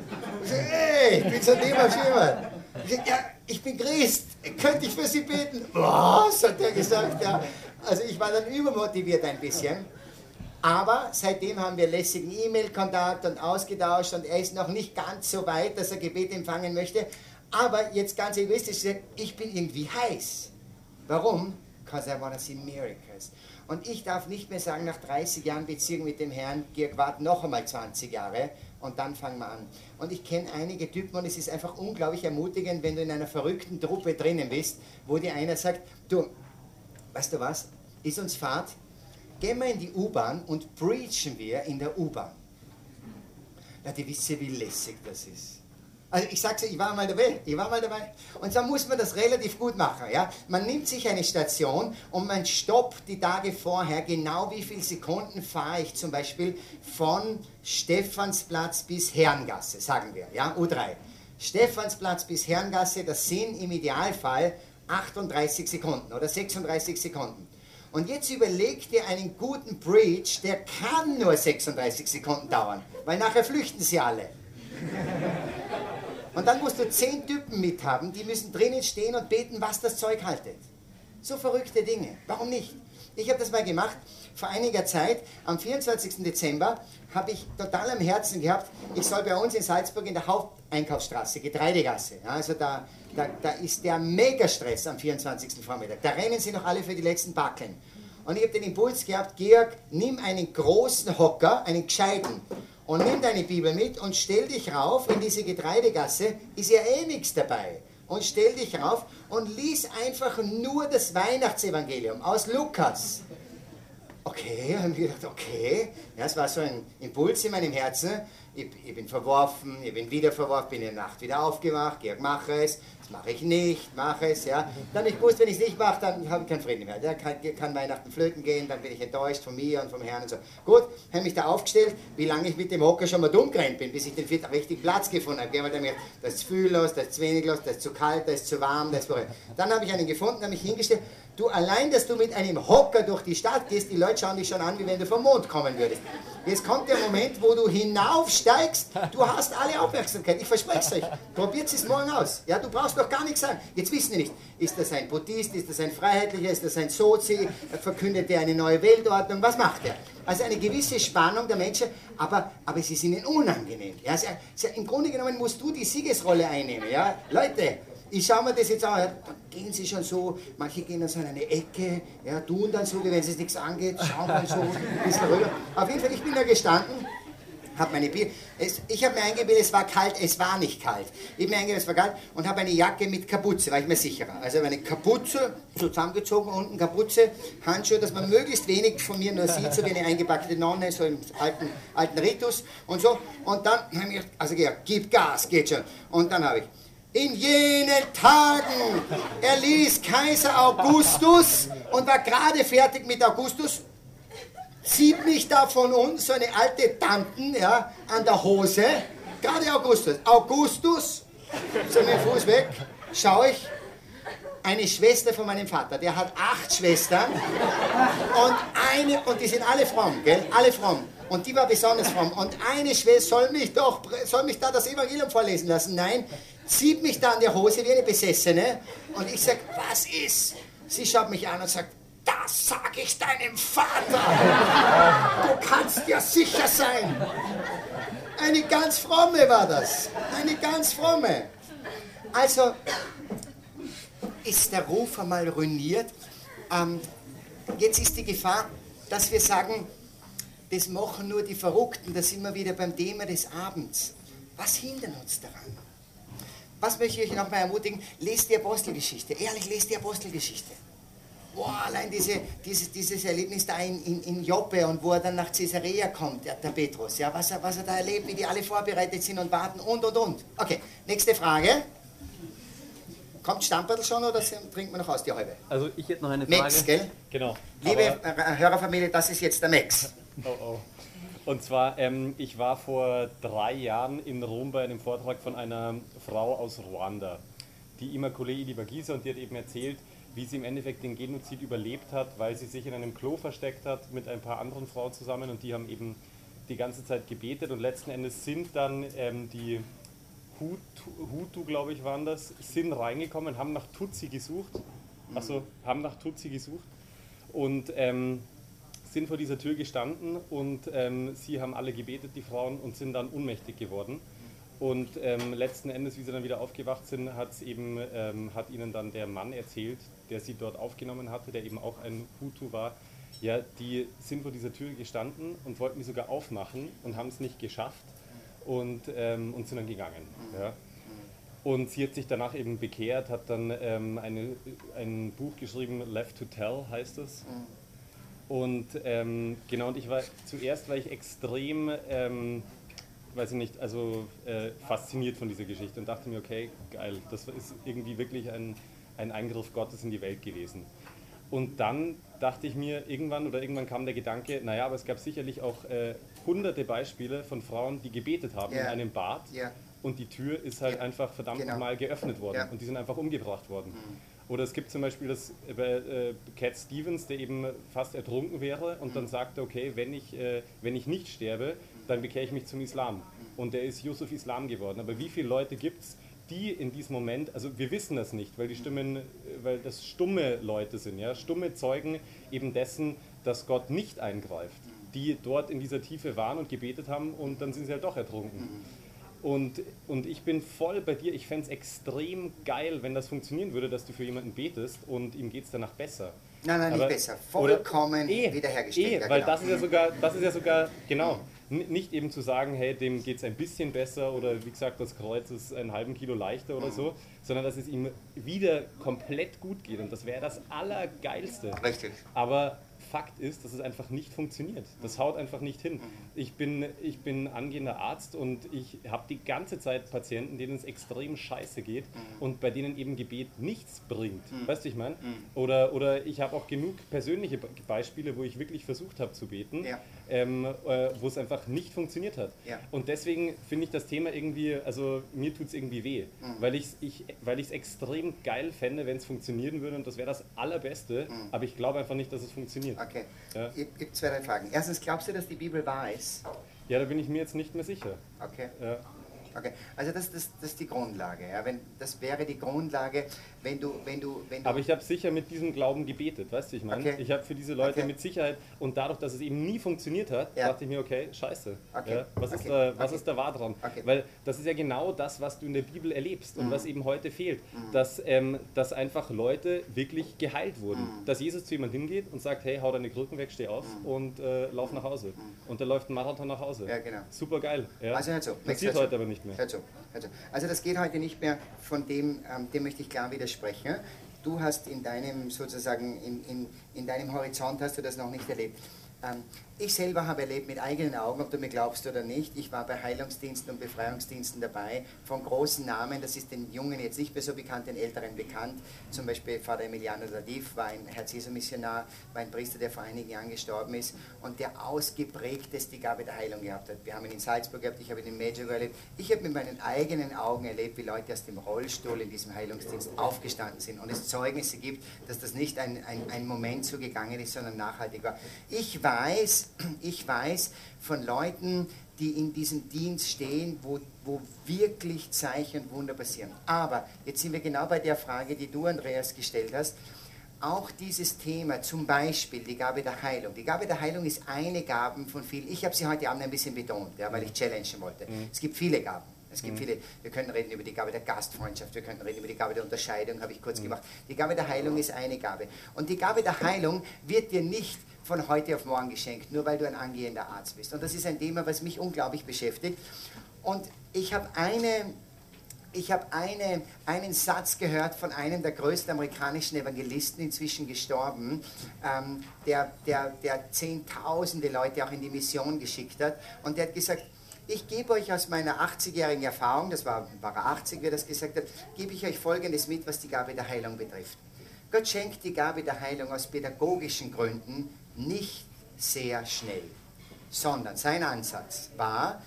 Ich sag, hey, ich bin so niemals jemand. Ich sag, ja, ich bin Christ. Könnte ich für Sie beten? Was, hat er gesagt, ja. Also ich war dann übermotiviert ein bisschen. Aber seitdem haben wir lässigen E-Mail-Kontakt und ausgetauscht und er ist noch nicht ganz so weit, dass er Gebet empfangen möchte. Aber jetzt ganz egoistisch ich bin irgendwie heiß. Warum? Because I want to see miracles. Und ich darf nicht mehr sagen, nach 30 Jahren Beziehung mit dem Herrn, Georg, wart noch einmal 20 Jahre und dann fangen wir an. Und ich kenne einige Typen und es ist einfach unglaublich ermutigend, wenn du in einer verrückten Truppe drinnen bist, wo dir einer sagt, du, weißt du was, ist uns Fahrt, gehen wir in die U-Bahn und preachen wir in der U-Bahn. Ja, die wissen, wie lässig das ist. Also ich sag's, ich war mal dabei, ich war mal dabei. Und dann muss man das relativ gut machen. Ja? Man nimmt sich eine Station und man stoppt die Tage vorher genau wie viele Sekunden fahre ich zum Beispiel von Stephansplatz bis Herrengasse, sagen wir, ja, U3. Stephansplatz bis Herrengasse, das sind im Idealfall 38 Sekunden oder 36 Sekunden. Und jetzt überleg dir einen guten Breach, der kann nur 36 Sekunden dauern, weil nachher flüchten sie alle. Und dann musst du zehn Typen mithaben, die müssen drinnen stehen und beten, was das Zeug haltet. So verrückte Dinge. Warum nicht? Ich habe das mal gemacht vor einiger Zeit. Am 24. Dezember habe ich total am Herzen gehabt, ich soll bei uns in Salzburg in der Haupteinkaufsstraße, Getreidegasse, ja, also da, da, da ist der Megastress am 24. Vormittag. Da rennen sie noch alle für die letzten Backeln. Und ich habe den Impuls gehabt, Georg, nimm einen großen Hocker, einen gescheiten, und nimm deine Bibel mit und stell dich rauf in diese Getreidegasse, ist ja eh nichts dabei. Und stell dich rauf und lies einfach nur das Weihnachtsevangelium aus Lukas. Okay, haben wir gedacht, okay. Ja, es war so ein Impuls in meinem Herzen. Ich, ich, bin verworfen, ich bin wieder verworfen, bin in der Nacht wieder aufgewacht, Georg, mache es, das mache ich nicht, mache es, ja. Dann ich wusste, wenn ich es nicht mache, dann habe ich keinen Frieden mehr. Da kann, kann, Weihnachten flöten gehen, dann bin ich enttäuscht von mir und vom Herrn und so. Gut, habe mich da aufgestellt, wie lange ich mit dem Hocker schon mal dumm gerannt bin, bis ich den richtigen Platz gefunden habe. Weil mir, das ist zu das ist zu wenig los, das ist zu kalt, das ist zu warm, das ist Dann habe ich einen gefunden, habe mich hingestellt. Du, allein, dass du mit einem Hocker durch die Stadt gehst, die Leute schauen dich schon an, wie wenn du vom Mond kommen würdest. Jetzt kommt der Moment, wo du hinaufsteigst, du hast alle Aufmerksamkeit. Ich verspreche es euch. Probiert es morgen aus. Ja, du brauchst doch gar nichts sagen. Jetzt wissen wir nicht, ist das ein Buddhist, ist das ein Freiheitlicher, ist das ein Sozi, verkündet er eine neue Weltordnung, was macht er? Also eine gewisse Spannung der Menschen, aber, aber sie sind ihnen unangenehm. Ja, also, Im Grunde genommen musst du die Siegesrolle einnehmen. Ja? Leute, ich schaue mir das jetzt an, dann gehen sie schon so, manche gehen dann so in eine Ecke, ja, tun dann so, wie wenn es nichts angeht, schauen dann so ein bisschen rüber. Auf jeden Fall, ich bin da gestanden, habe meine Bier, es, ich habe mir eingebildet, es war kalt, es war nicht kalt. Ich habe mir eingebildet, es war kalt und habe eine Jacke mit Kapuze, war ich mir sicherer. Also eine Kapuze, zusammengezogen, unten Kapuze, Handschuhe, dass man möglichst wenig von mir nur sieht, so wie eine eingepackte Nonne, so im alten, alten Ritus und so. Und dann habe ich, also gesagt, gib Gas, geht schon. Und dann habe ich, in jenen Tagen erließ Kaiser Augustus und war gerade fertig mit Augustus, zieht mich da von uns so eine alte Tanten ja, an der Hose, gerade Augustus. Augustus, so dem Fuß weg, schaue ich, eine Schwester von meinem Vater, der hat acht Schwestern und eine, und die sind alle fromm, gell? Alle fromm. Und die war besonders fromm. Und eine Schwester soll mich doch, soll mich da das Evangelium vorlesen lassen. Nein, zieht mich da an der Hose wie eine Besessene. Und ich sag, was ist? Sie schaut mich an und sagt, das sag ich deinem Vater. Du kannst ja sicher sein. Eine ganz fromme war das. Eine ganz fromme. Also ist der Ruf einmal ruiniert. Ähm, jetzt ist die Gefahr, dass wir sagen, das machen nur die Verrückten, da sind wir wieder beim Thema des Abends. Was hindert uns daran? Was möchte ich euch nochmal ermutigen? Lest die Apostelgeschichte. Ehrlich, lest die Apostelgeschichte. Boah, allein diese, dieses, dieses Erlebnis da in, in, in Joppe und wo er dann nach Caesarea kommt, der, der Petrus, ja, was er, was er da erlebt, wie die alle vorbereitet sind und warten und und und. Okay, nächste Frage. Kommt Stamperl schon oder trinkt man noch aus die halbe? Also ich hätte noch eine Frage. Max, gell? Genau. Liebe Aber Hörerfamilie, das ist jetzt der Max. Oh oh. Und zwar, ähm, ich war vor drei Jahren in Rom bei einem Vortrag von einer Frau aus Ruanda, die Immaculée Ilibagisa, und die hat eben erzählt, wie sie im Endeffekt den Genozid überlebt hat, weil sie sich in einem Klo versteckt hat mit ein paar anderen Frauen zusammen und die haben eben die ganze Zeit gebetet. Und letzten Endes sind dann ähm, die Hutu, Hutu glaube ich, waren das, sind reingekommen, haben nach Tutsi gesucht, also haben nach Tutsi gesucht. Und ähm, sind vor dieser Tür gestanden und ähm, sie haben alle gebetet, die Frauen, und sind dann ohnmächtig geworden. Und ähm, letzten Endes, wie sie dann wieder aufgewacht sind, eben, ähm, hat ihnen dann der Mann erzählt, der sie dort aufgenommen hatte, der eben auch ein Hutu war. Ja, die sind vor dieser Tür gestanden und wollten die sogar aufmachen und haben es nicht geschafft und, ähm, und sind dann gegangen. Ja. Und sie hat sich danach eben bekehrt, hat dann ähm, eine, ein Buch geschrieben, Left to Tell heißt es. Und ähm, genau, und ich war zuerst war ich extrem, ähm, weiß ich nicht, also äh, fasziniert von dieser Geschichte und dachte mir, okay, geil, das ist irgendwie wirklich ein, ein Eingriff Gottes in die Welt gewesen. Und dann dachte ich mir irgendwann oder irgendwann kam der Gedanke, naja, aber es gab sicherlich auch äh, hunderte Beispiele von Frauen, die gebetet haben in Ja. einem Bad Ja. und die Tür ist halt Ja. einfach verdammt Genau. nochmal geöffnet worden. Mhm. und die sind einfach umgebracht worden. Oder es gibt zum Beispiel das äh, bei äh, Cat Stevens, der eben fast ertrunken wäre und Mhm. dann sagte, okay, wenn ich, äh, wenn ich nicht sterbe, dann bekehre ich mich zum Islam. Mhm. Und der ist Yusuf Islam geworden. Aber wie viele Leute gibt es, die in diesem Moment, also wir wissen das nicht, weil die Stimmen, äh, weil das stumme Leute sind, ja, stumme Zeugen eben dessen, dass Gott nicht eingreift, die dort in dieser Tiefe waren und gebetet haben und dann sind sie halt doch ertrunken. Und, und ich bin voll bei dir. Ich fände es extrem geil, wenn das funktionieren würde, dass du für jemanden betest und ihm geht es danach besser. Nein, nein, nicht Aber- besser. oder- Vollkommen eh, wiederhergestellt. Eh, ja, weil genau. das ist ja sogar, das ist ja sogar, genau, nicht eben zu sagen, hey, dem geht es ein bisschen besser oder wie gesagt, das Kreuz ist einen halben Kilo leichter oder so, sondern dass es ihm wieder komplett gut geht und das wäre das Allergeilste. Richtig. Aber Fakt ist, dass es einfach nicht funktioniert. Das haut einfach nicht hin. Ich bin, ich bin angehender Arzt und ich habe die ganze Zeit Patienten, denen es extrem scheiße geht und bei denen eben Gebet nichts bringt. Weißt du, ich meine? Oder, oder ich habe auch genug persönliche Be- Beispiele, wo ich wirklich versucht habe zu beten, Ja. Ähm, äh, wo es einfach nicht funktioniert hat. Ja. Und deswegen finde ich das Thema irgendwie, also mir tut es irgendwie weh, Mhm. weil ich es extrem geil fände, wenn es funktionieren würde und das wäre das Allerbeste, aber ich glaube einfach nicht, dass es funktioniert. Mhm. Okay. Ja. Ich, ich zwei, drei Fragen. Erstens, glaubst du, dass die Bibel wahr ist? Ja, da bin ich mir jetzt nicht mehr sicher. Okay. Ja. Okay, also das, das, das ist die Grundlage. Ja? Wenn, das wäre die Grundlage, wenn du, wenn du, wenn du Aber ich habe sicher mit diesem Glauben gebetet, weißt du, ich meine? Okay. Ich habe für diese Leute Okay. mit Sicherheit und dadurch, dass es eben nie funktioniert hat, Ja. dachte ich mir, okay, scheiße. Okay. Ja, was ist, da, was ist da wahr dran? Okay. Weil das ist ja genau das, was du in der Bibel erlebst Mhm. und was eben heute fehlt. Dass, ähm, dass einfach Leute wirklich geheilt wurden. Mhm. Dass Jesus zu jemand hingeht und sagt, hey, hau deine Krücken weg, steh auf und äh, lauf nach Hause. Und der läuft ein Marathon nach Hause. Mhm. Ja, genau. Super geil. Also. Max, Passiert heute aber nicht mehr. Hör zu, hör zu. Also das geht heute nicht mehr von dem, ähm, dem möchte ich klar widersprechen. Du hast in deinem sozusagen, in, in, in deinem Horizont hast du das noch nicht erlebt. Ähm, ich selber habe erlebt mit eigenen Augen, ob du mir glaubst oder nicht, ich war bei Heilungsdiensten und Befreiungsdiensten dabei, von großen Namen, das ist den Jungen jetzt nicht mehr so bekannt, den Älteren bekannt, zum Beispiel Vater Emiliano Ladiv war ein Herz-Jesu-Missionar, war ein Priester, der vor einigen Jahren gestorben ist und der ausgeprägtest die Gabe der Heilung gehabt hat. Wir haben ihn in Salzburg gehabt, ich habe ihn in Medjugorje erlebt. Ich habe mit meinen eigenen Augen erlebt, wie Leute aus dem Rollstuhl in diesem Heilungsdienst aufgestanden sind und es Zeugnisse gibt, dass das nicht ein, ein, ein Moment zugegangen ist, sondern nachhaltig war. Ich weiß, ich weiß von Leuten, die in diesem Dienst stehen, wo, wo wirklich Zeichen und Wunder passieren. Aber jetzt sind wir genau bei der Frage, die du, Andreas, gestellt hast. Auch dieses Thema, zum Beispiel die Gabe der Heilung. Die Gabe der Heilung ist eine Gabe von vielen. Ich habe sie heute Abend ein bisschen betont, ja, weil ich challengen wollte. Es gibt viele Gaben. Es gibt viele, wir können reden über die Gabe der Gastfreundschaft, wir können reden über die Gabe der Unterscheidung, habe ich kurz gemacht. Die Gabe der Heilung ist eine Gabe. Und die Gabe der Heilung wird dir nicht von heute auf morgen geschenkt, nur weil du ein angehender Arzt bist. Und das ist ein Thema, was mich unglaublich beschäftigt. Und ich habe eine, ich habe eine, einen Satz gehört von einem der größten amerikanischen Evangelisten, inzwischen gestorben, ähm, der, der, der zehntausende Leute auch in die Mission geschickt hat. Und der hat gesagt, ich gebe euch aus meiner 80-jährigen Erfahrung, das war, war er 80, wie er das gesagt hat, gebe ich euch Folgendes mit, was die Gabe der Heilung betrifft. Gott schenkt die Gabe der Heilung aus pädagogischen Gründen nicht sehr schnell, sondern sein Ansatz war,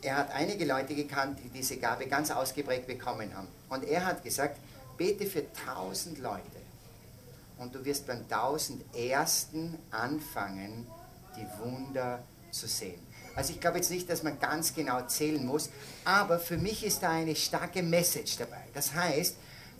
er hat einige Leute gekannt, die diese Gabe ganz ausgeprägt bekommen haben. Und er hat gesagt, bete für tausend Leute und du wirst beim tausend Ersten anfangen, die Wunder zu sehen. Also ich glaube jetzt nicht, dass man ganz genau zählen muss, aber für mich ist da eine starke Message dabei. Das heißt,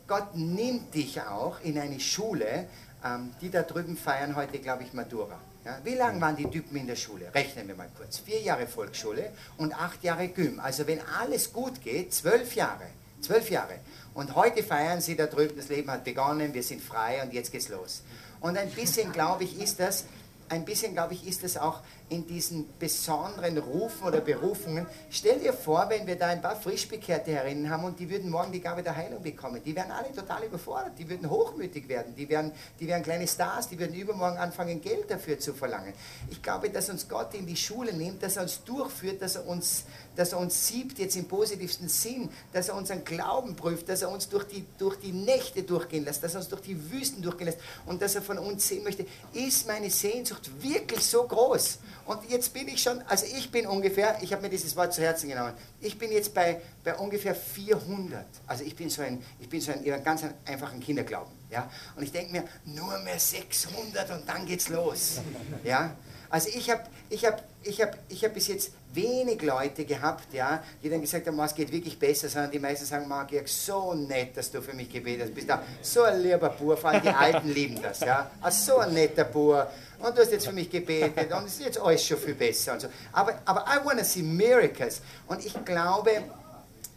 Gott nimmt dich auch in eine Schule, ähm, die da drüben feiern heute, glaube ich, Matura. Ja, wie lange waren die Typen in der Schule? Rechnen wir mal kurz. Vier Jahre Volksschule und acht Jahre Gym. Also wenn alles gut geht, zwölf Jahre. Zwölf Jahre. Und heute feiern sie da drüben, das Leben hat begonnen, wir sind frei und jetzt geht's los. Und ein bisschen, glaube ich, ist das ein bisschen, glaube ich, ist es auch in diesen besonderen Rufen oder Berufungen. Stell dir vor, wenn wir da ein paar Frischbekehrte herinnen haben und die würden morgen die Gabe der Heilung bekommen. Die wären alle total überfordert, die würden hochmütig werden, die wären, die wären kleine Stars, die würden übermorgen anfangen, Geld dafür zu verlangen. Ich glaube, dass uns Gott in die Schule nimmt, dass er uns durchführt, dass er uns, dass er uns siebt, jetzt im positivsten Sinn, dass er unseren Glauben prüft, dass er uns durch die, durch die Nächte durchgehen lässt, dass er uns durch die Wüsten durchgehen lässt und dass er von uns sehen möchte, ist meine Sehnsucht wirklich so groß? Und jetzt bin ich schon, also ich bin ungefähr, ich habe mir dieses Wort zu Herzen genommen, ich bin jetzt bei, bei ungefähr 400. Also ich bin so ein, ich bin so ein, ich ganz einfachen Kinderglauben. Ja? Und ich denke mir, nur mehr 600 und dann geht's los. Ja? Also ich habe ich hab, ich hab, ich hab bis jetzt wenig Leute gehabt, ja, die dann gesagt haben, es geht wirklich besser, sondern die meisten sagen, Marc, so nett, dass du für mich gebetet hast. Bist da so ein lieber Bur, vor allem die Alten lieben das, ja. Also so ein netter Bur. Und du hast jetzt für mich gebetet und es ist jetzt alles schon viel besser und so. Aber, aber I want to see miracles. Und ich glaube,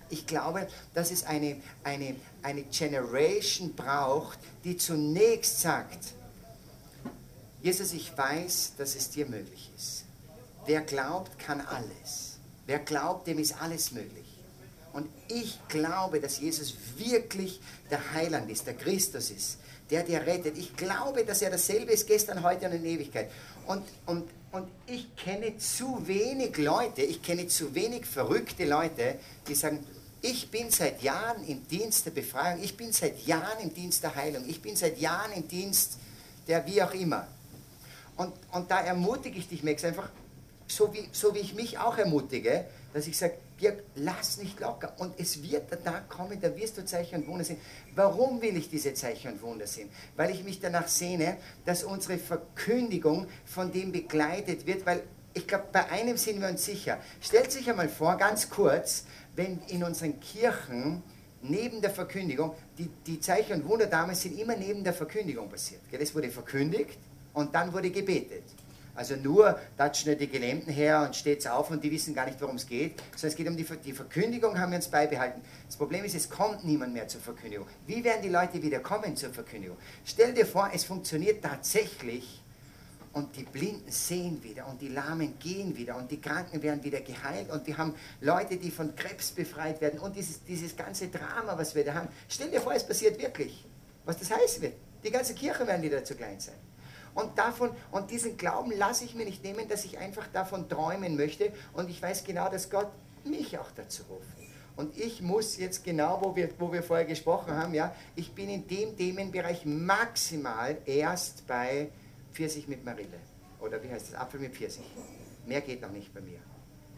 ich glaube, dass es eine, eine, eine Generation braucht, die zunächst sagt, Jesus, ich weiß, dass es dir möglich ist. Wer glaubt, kann alles. Wer glaubt, dem ist alles möglich. Und ich glaube, dass Jesus wirklich der Heiland ist, der Christus ist, der dir rettet. Ich glaube, dass er dasselbe ist gestern, heute und in Ewigkeit. Und, und, und ich kenne zu wenig Leute, ich kenne zu wenig verrückte Leute, die sagen, ich bin seit Jahren im Dienst der Befreiung, ich bin seit Jahren im Dienst der Heilung, ich bin seit Jahren im Dienst der wie auch immer. Und, und da ermutige ich dich, Max, einfach so wie, so wie ich mich auch ermutige, dass ich sage, Birg, lass nicht locker. Und es wird der Tag kommen, da wirst du Zeichen und Wunder sehen. Warum will ich diese Zeichen und Wunder sehen? Weil ich mich danach sehne, dass unsere Verkündigung von dem begleitet wird, weil ich glaube, bei einem sind wir uns sicher. Stellt sich einmal vor, ganz kurz, wenn in unseren Kirchen neben der Verkündigung, die, die Zeichen und Wunder damals sind immer neben der Verkündigung passiert. Das wurde verkündigt und dann wurde gebetet. Also nur tatschen nicht die Gelähmten her und steht auf und die wissen gar nicht, worum es geht, sondern es geht um die, die Verkündigung, haben wir uns beibehalten. Das Problem ist, es kommt niemand mehr zur Verkündigung. Wie werden die Leute wieder kommen zur Verkündigung? Stell dir vor, es funktioniert tatsächlich und die Blinden sehen wieder und die Lahmen gehen wieder und die Kranken werden wieder geheilt und wir haben Leute, die von Krebs befreit werden und dieses, dieses ganze Drama, was wir da haben. Stell dir vor, es passiert wirklich. Was das heißen wird. Die ganze Kirche werden wieder zu klein sein. Und davon, und diesen Glauben lasse ich mir nicht nehmen, dass ich einfach davon träumen möchte. Und ich weiß genau, dass Gott mich auch dazu ruft. Und ich muss jetzt genau, wo wir, wo wir vorher gesprochen haben, ja, ich bin in dem Themenbereich maximal erst bei Pfirsich mit Marille. Oder wie heißt das? Apfel mit Pfirsich. Mehr geht noch nicht bei mir.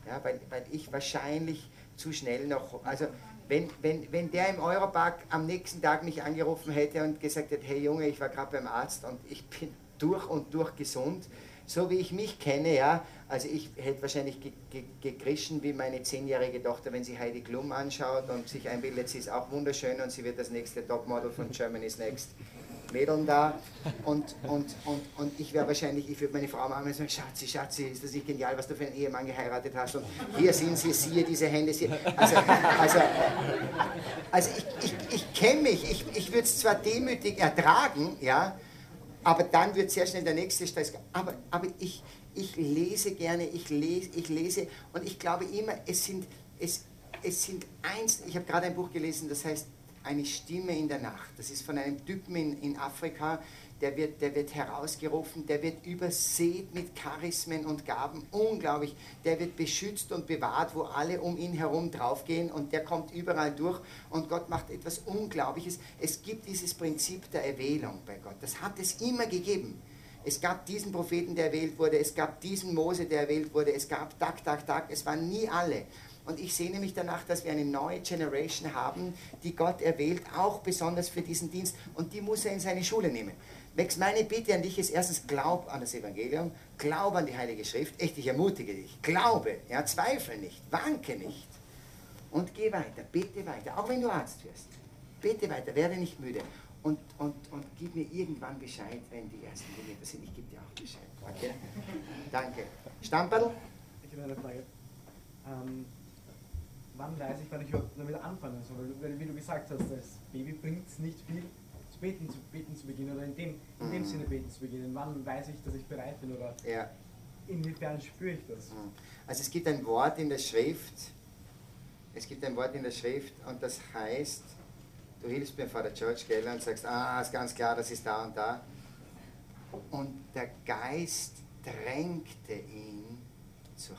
Ja, weil, weil ich wahrscheinlich zu schnell noch, also wenn, wenn, wenn der im Europark am nächsten Tag mich angerufen hätte und gesagt hätte, hey Junge, ich war gerade beim Arzt und ich bin durch und durch gesund. So wie ich mich kenne, ja, also ich hätte wahrscheinlich gekrischen wie meine zehnjährige Tochter, wenn sie Heidi Klum anschaut und sich einbildet, sie ist auch wunderschön und sie wird das nächste Topmodel von Germany's Next Mädeln da. Und, und, und, und ich wäre wahrscheinlich, ich würde meine Frau mal sagen, Schatzi, Schatzi, ist das nicht genial, was du für einen Ehemann geheiratet hast? Und hier sind sie, siehe diese Hände. Siehe. Also, also, also ich, ich, ich kenne mich, ich, ich würde es zwar demütig ertragen, ja, aber dann wird sehr schnell der nächste Stress. Aber, aber ich, ich lese gerne, ich lese, ich lese und ich glaube immer, es sind, es, es sind eins, ich habe gerade ein Buch gelesen, das heißt Eine Stimme in der Nacht. Das ist von einem Typen in, in Afrika, der wird, der wird herausgerufen, der wird übersät mit Charismen und Gaben, unglaublich. Der wird beschützt und bewahrt, wo alle um ihn herum draufgehen und der kommt überall durch und Gott macht etwas Unglaubliches. Es gibt dieses Prinzip der Erwählung bei Gott. Das hat es immer gegeben. Es gab diesen Propheten, der erwählt wurde, es gab diesen Mose, der erwählt wurde, es gab Tag, Tag, Tag, es waren nie alle. Und ich sehne mich danach, dass wir eine neue Generation haben, die Gott erwählt, auch besonders für diesen Dienst. Und die muss er in seine Schule nehmen. Max, meine Bitte an dich ist erstens, glaub an das Evangelium, glaub an die Heilige Schrift. Echt, ich ermutige dich. Glaube, ja, zweifle nicht, wanke nicht. Und geh weiter, bitte weiter, auch wenn du Arzt wirst. Bitte weiter, werde nicht müde. Und, und, und gib mir irgendwann Bescheid, wenn die ersten Dinge sind. Ich gebe dir auch Bescheid. Okay? Danke. Stamperl? Ich habe eine Frage. Ähm, wann weiß ich, wann ich damit anfangen soll? Weil, wie du gesagt hast, als Baby bringt es nicht viel das Beten zu, beten zu beginnen oder in dem, in dem Mhm. Sinne beten zu beginnen? Wann weiß ich, dass ich bereit bin oder Ja. inwiefern spüre ich das? Also es gibt ein Wort in der Schrift, es gibt ein Wort in der Schrift und das heißt, du hilfst mir vor der Church, gell, und sagst, ah, ist ganz klar, das ist da und da. Und der Geist drängte ihn zu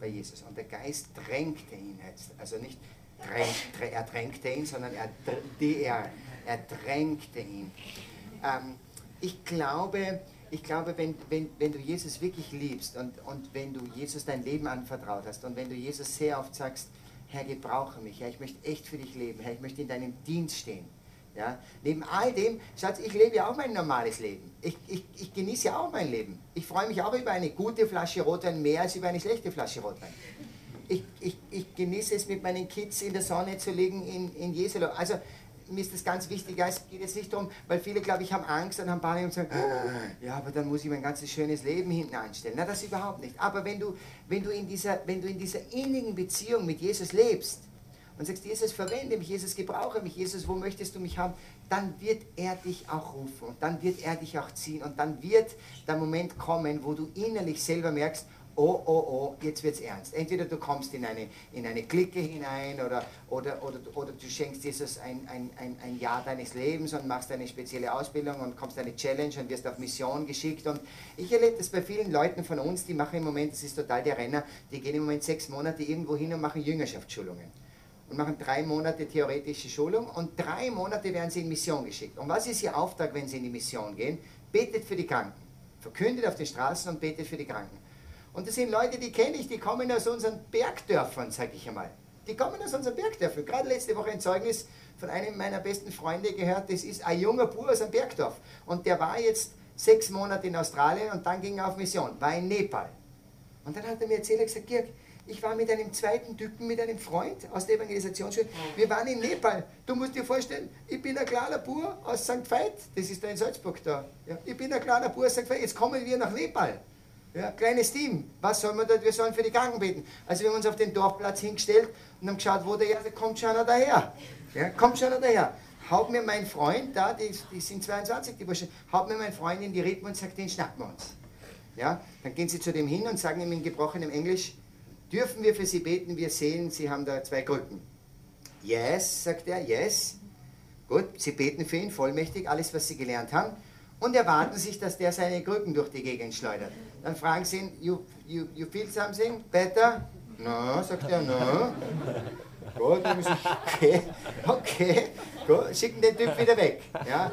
bei Jesus. Und der Geist drängte ihn jetzt. Also nicht drängt, drä- er drängte ihn, sondern er, der, er drängte ihn. Ähm, ich glaube, ich glaube wenn, wenn, wenn du Jesus wirklich liebst und, und wenn du Jesus dein Leben anvertraut hast und wenn du Jesus sehr oft sagst, Herr, gebrauche mich, Herr, ich möchte echt für dich leben, Herr, ich möchte in deinem Dienst stehen. Ja? Neben all dem, Schatz, ich lebe ja auch mein normales Leben. Ich, ich, ich genieße ja auch mein Leben. Ich freue mich auch über eine gute Flasche Rotwein mehr als über eine schlechte Flasche Rotwein. Ich, ich, ich genieße es, mit meinen Kids in der Sonne zu liegen in, in Jeselo. Also mir ist das ganz wichtig, es geht jetzt nicht darum, weil viele, glaube ich, haben Angst und haben Panik und sagen, "Ah, ja, aber dann muss ich mein ganzes schönes Leben hinten anstellen. Na, das überhaupt nicht. Aber wenn du, wenn du, in, dieser, wenn du in dieser innigen Beziehung mit Jesus lebst und sagst, Jesus, verwende mich, Jesus, gebrauche mich, Jesus, wo möchtest du mich haben, dann wird er dich auch rufen und dann wird er dich auch ziehen und dann wird der Moment kommen, wo du innerlich selber merkst, oh, oh, oh, jetzt wird's ernst. Entweder du kommst in eine, in eine Clique hinein oder, oder, oder, oder du schenkst Jesus ein, ein, ein, ein Jahr deines Lebens und machst eine spezielle Ausbildung und kommst eine Challenge und wirst auf Mission geschickt. Und ich erlebe das bei vielen Leuten von uns, die machen im Moment, das ist total der Renner, die gehen im Moment sechs Monate irgendwo hin und machen Jüngerschaftsschulungen und machen drei Monate theoretische Schulung und drei Monate werden sie in Mission geschickt. Und was ist ihr Auftrag, wenn sie in die Mission gehen? Betet für die Kranken. Verkündet auf den Straßen und betet für die Kranken. Und das sind Leute, die kenne ich, die kommen aus unseren Bergdörfern, sage ich einmal. Die kommen aus unseren Bergdörfern. Gerade letzte Woche ein Zeugnis von einem meiner besten Freunde gehört, das ist ein junger Bub aus einem Bergdorf. Und der war jetzt sechs Monate in Australien und dann ging er auf Mission, war in Nepal. Und dann hat er mir erzählt, er gesagt, Dirk, ich war mit einem zweiten Typen, mit einem Freund aus der Evangelisationsschule. Wir waren in Nepal. Du musst dir vorstellen, ich bin ein kleiner Bur aus St. Veit, das ist da in Salzburg da. Ja, ich bin ein kleiner Bur aus St. Veit, jetzt kommen wir nach Nepal. Ja, kleines Team. Was soll man dort? Wir sollen für die Kranken beten. Also wir haben uns auf den Dorfplatz hingestellt und haben geschaut, wo der Erste kommt schon einer daher. Ja, kommt schon einer daher. Haut mir mein Freund da, die, die sind 22, die Burschen, haut mir mein Freund in die Rippen und sagt, den schnappen wir uns. Ja, dann gehen sie zu dem hin und sagen ihm in gebrochenem Englisch, dürfen wir für sie beten, wir sehen, sie haben da zwei Krücken. Yes, sagt er, yes. Gut, sie beten für ihn, vollmächtig, alles, was sie gelernt haben, und erwarten sich, dass der seine Krücken durch die Gegend schleudert. Dann fragen sie ihn, you, you, you feel something better? No, sagt er, no. Gut, dann müssen okay, okay, gut, schicken den Typ wieder weg. Ja,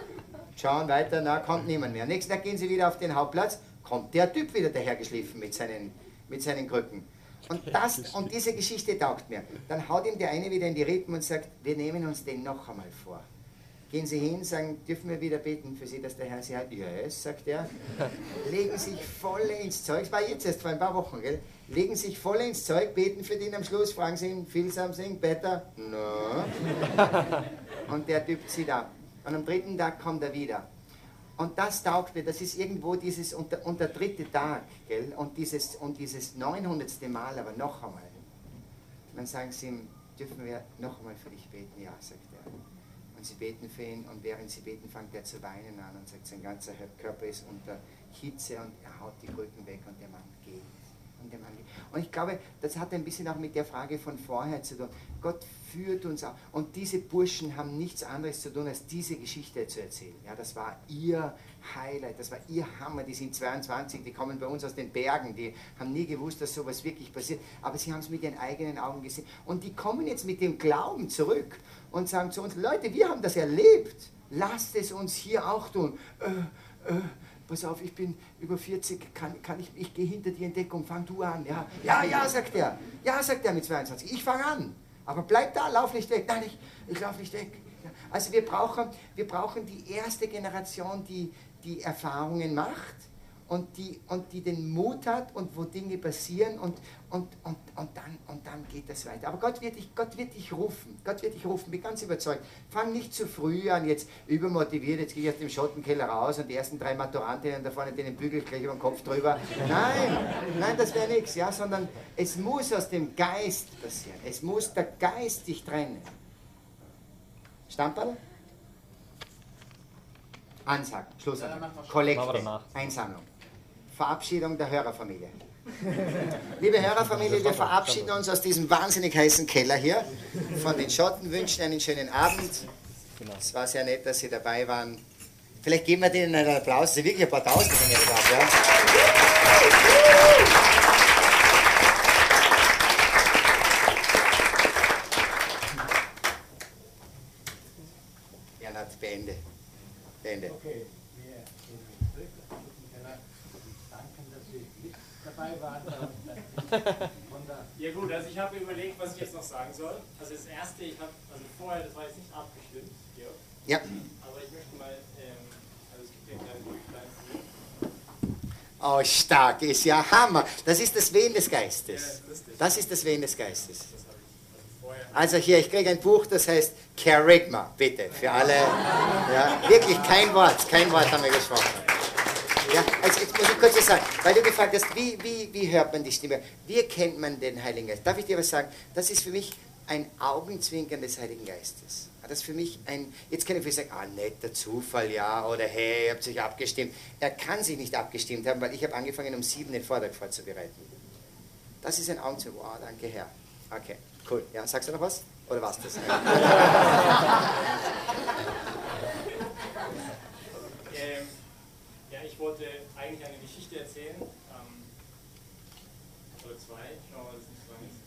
schauen weiter, na, kommt niemand mehr. Nächsten Tag gehen sie wieder auf den Hauptplatz, kommt der Typ wieder dahergeschliffen mit seinen, mit seinen Krücken. Und, das, und diese Geschichte taugt mir. Dann haut ihm der eine wieder in die Rippen und sagt, wir nehmen uns den noch einmal vor. Gehen Sie hin, sagen, dürfen wir wieder beten für Sie, dass der Herr Sie hat? Yes, sagt er. Legen sich voll ins Zeug, es war jetzt erst vor ein paar Wochen, gell? Legen sich voll ins Zeug, beten für den am Schluss, fragen Sie ihn, feel something better? No. Und der Typ zieht ab. Und am dritten Tag kommt er wieder. Und das taugt mir, das ist irgendwo dieses, und der, und der dritte Tag, gell? Und dieses, und dieses 900. Mal, aber noch einmal. Dann sagen sie ihm, dürfen wir noch einmal für dich beten? Ja, sagt er. Und sie beten für ihn und während sie beten, fängt er zu weinen an und sagt, sein ganzer Körper ist unter Hitze und er haut die Krücken weg und der Mann geht. Und, der Mann geht. Und ich glaube, das hat ein bisschen auch mit der Frage von vorher zu tun. Gott führt uns auch. Und diese Burschen haben nichts anderes zu tun, als diese Geschichte zu erzählen. Ja, das war ihr Highlight, das war ihr Hammer. Die sind 22, die kommen bei uns aus den Bergen, die haben nie gewusst, dass sowas wirklich passiert. Aber sie haben es mit ihren eigenen Augen gesehen. Und die kommen jetzt mit dem Glauben zurück und sagen zu uns, Leute, wir haben das erlebt. Lasst es uns hier auch tun. Äh, äh, pass auf, ich bin über 40, kann, kann ich, ich gehe hinter die Entdeckung, fang du an. Ja, ja, ja, sagt er. Ja, sagt er mit 22. Ich fange an. Aber bleib da, lauf nicht weg. Nein, ich, ich lauf nicht weg. Also wir brauchen, wir brauchen die erste Generation, die, die Erfahrungen macht und die, und die den Mut hat und wo Dinge passieren und, und, und, und, dann, und dann geht das weiter. Aber Gott wird, dich, Gott wird dich rufen. Gott wird dich rufen, bin ganz überzeugt. Fang nicht zu früh an, jetzt übermotiviert, jetzt gehe ich aus dem Schottenkeller raus und die ersten drei Maturantinnen da vorne den bügel gleich über den Kopf drüber. Nein, nein, das wäre nichts, ja, sondern es muss aus dem Geist passieren. Es muss der Geist dich trennen. Stamperl? Ansagen, Schlussansagen. Kollekte, danach. Einsammlung. Verabschiedung der Hörerfamilie. Liebe Hörerfamilie, wir verabschieden uns aus diesem wahnsinnig heißen Keller hier von den Schotten, wünschen einen schönen Abend. Es war sehr nett, dass Sie dabei waren. Vielleicht geben wir denen einen Applaus, es sind wirklich ein paar Tausend von hier drauf, ja? Bernhard, beende. Beende. Okay, wir gehen zurück. Keller. Danke, dass Sie mit dabei waren. Von der Ja gut, also ich habe überlegt, was ich jetzt noch sagen soll. Also das erste, ich habe, also vorher, das war jetzt nicht abgestimmt, Georg, Ja. aber ich möchte mal, ähm, also es gibt ja ein kleines Büchlein hier. Oh, stark, ist ja Hammer. Das ist das Wehen des Geistes. Ja. Das ist das Wehen des Geistes. Also. Also hier, ich kriege ein Buch, das heißt Charisma, bitte, für alle. Ja, wirklich kein Wort, kein Wort haben wir gesprochen. Ja, also jetzt muss ich kurz was sagen, weil du gefragt hast, wie, wie, wie hört man die Stimme? Wie erkennt man den Heiligen Geist? Darf ich dir was sagen? Das ist für mich ein Augenzwinkern des Heiligen Geistes. Das ist für mich ein, jetzt kann ich vielleicht sagen, ah, netter Zufall, ja, oder hey, ihr habt sich abgestimmt. Er kann sich nicht abgestimmt haben, weil ich habe angefangen, um sieben den Vortrag vorzubereiten. Das ist ein Augenzwinkern. Wow, danke, Herr. Okay, cool. Ja, sagst du noch was? Oder was das? Ähm, ja, ich wollte eigentlich eine Geschichte erzählen. Ähm, oder zwei, mal, was es nicht so ist.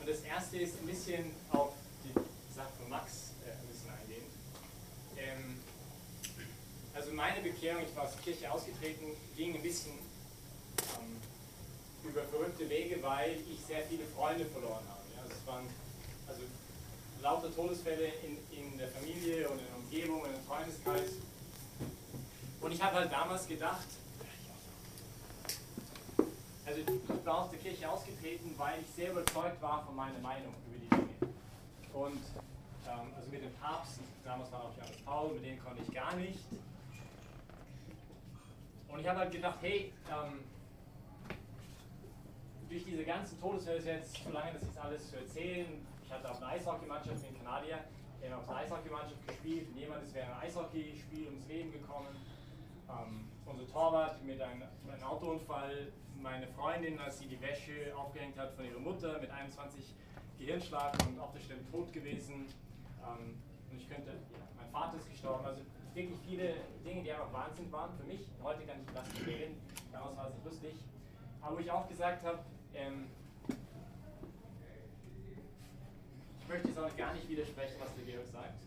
Und das erste ist ein bisschen auf die Sache von Max äh, ein bisschen eingehen. Ähm, also meine Bekehrung, ich war aus der Kirche ausgetreten, ging ein bisschen ähm, über verrückte Wege, weil ich sehr viele Freunde verloren habe. Ja, also es waren also lauter Todesfälle in, in der Familie und in der Umgebung, in dem Freundeskreis. Und ich habe halt damals gedacht, also ich war aus der Kirche ausgetreten, weil ich sehr überzeugt war von meiner Meinung über die Dinge. Und ähm, also mit dem Papst, damals war auch Johannes Paul, mit dem konnte ich gar nicht. Und ich habe halt gedacht, hey, ähm, durch diese ganzen Todesfälle ist jetzt zu lange, das jetzt alles zu erzählen. Ich hatte auch eine Eishockeymannschaft in Kanadier, wir haben auf einer Eishockeymannschaft gespielt und jemand ist während einem Eishockeyspiel ums Leben gekommen. Ähm, unser Torwart mit einem, einem Autounfall, meine Freundin, als sie die Wäsche aufgehängt hat von ihrer Mutter mit 21 Gehirnschlag und auf der Stelle tot gewesen. Ähm, und ich könnte, ja, mein Vater ist gestorben, also wirklich viele Dinge, die einfach Wahnsinn waren für mich. Heute kann ich das verstehen, damals war es nicht lustig. Aber wo ich auch gesagt habe, ähm, ich möchte jetzt auch gar nicht widersprechen, was der Georg sagt.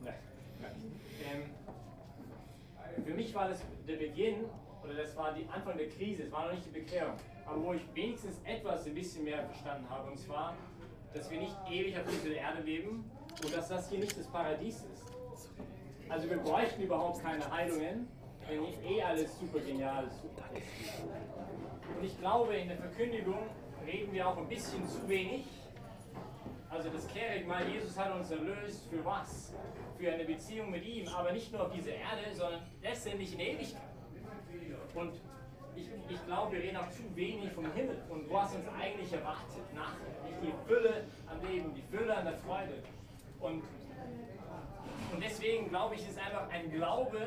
Nein, ähm, für mich war das der Beginn, oder das war die Anfang der Krise, es war noch nicht die Bekehrung, aber wo ich wenigstens etwas ein bisschen mehr verstanden habe, und zwar, dass wir nicht ewig auf dieser Erde leben und dass das hier nicht das Paradies ist. Also wir bräuchten überhaupt keine Heilungen, wenn nicht eh alles super genial ist. Und ich glaube, in der Verkündigung reden wir auch ein bisschen zu wenig. Also das Kerigma, Jesus hat uns erlöst, für was? Für eine Beziehung mit ihm, aber nicht nur auf dieser Erde, sondern letztendlich in Ewigkeit. Und ich, ich glaube, wir reden auch zu wenig vom Himmel und was uns eigentlich erwartet nachher. Die Fülle an Leben, die Fülle an der Freude. Und, und deswegen glaube ich, ist einfach ein Glaube,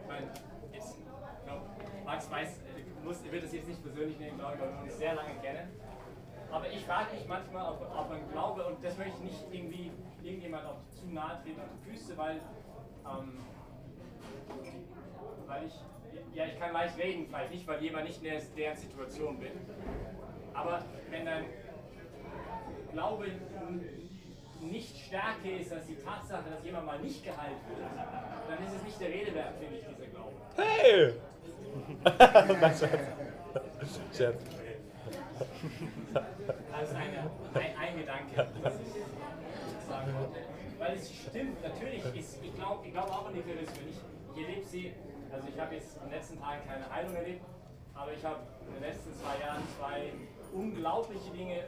ich meine, jetzt, ich glaub, Max weiß, äh, muss, wird das jetzt nicht persönlich nehmen, glaube ich, weil wir uns sehr lange kennen. Aber ich frage mich manchmal, ob, ob man glaube, und das möchte ich nicht irgendwie irgendjemand auf zu nahe treten auf die Füße, weil, ähm, weil ich, ja, ich kann leicht reden, vielleicht nicht, weil jemand nicht in der, deren Situation bin. Aber wenn dein Glaube nicht stärker ist als die Tatsache, dass jemand mal nicht geheilt wird, dann ist es nicht der Rede wert, finde ich, dieser Glaube. Hey! Nein, Scherz. Scherz. Das ist eine, ein, ein Gedanke, was ich sagen wollte. Weil es stimmt, natürlich ist, ich glaube ich glaub auch an die Charismen. Ich, ich erlebe sie, also ich habe jetzt in den letzten Tagen keine Heilung erlebt, aber ich habe in den letzten zwei Jahren zwei unglaubliche Dinge.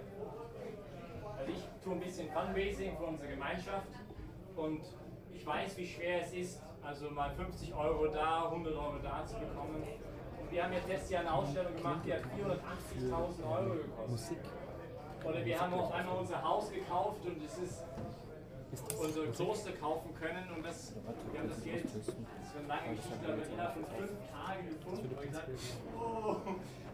Also ich tue ein bisschen Fundraising für unsere Gemeinschaft und ich weiß, wie schwer es ist, also mal 50 Euro da, 100 Euro da zu bekommen. Wir haben jetzt letztes Jahr eine Ausstellung gemacht, die hat 480.000 Euro gekostet. Oder wir haben auf einmal unser Haus gekauft und es ist unser Kloster kaufen können und das, wir haben das Geld, das ist eine lange Geschichte, aber innerhalb von fünf Tagen gefunden und gesagt, oh,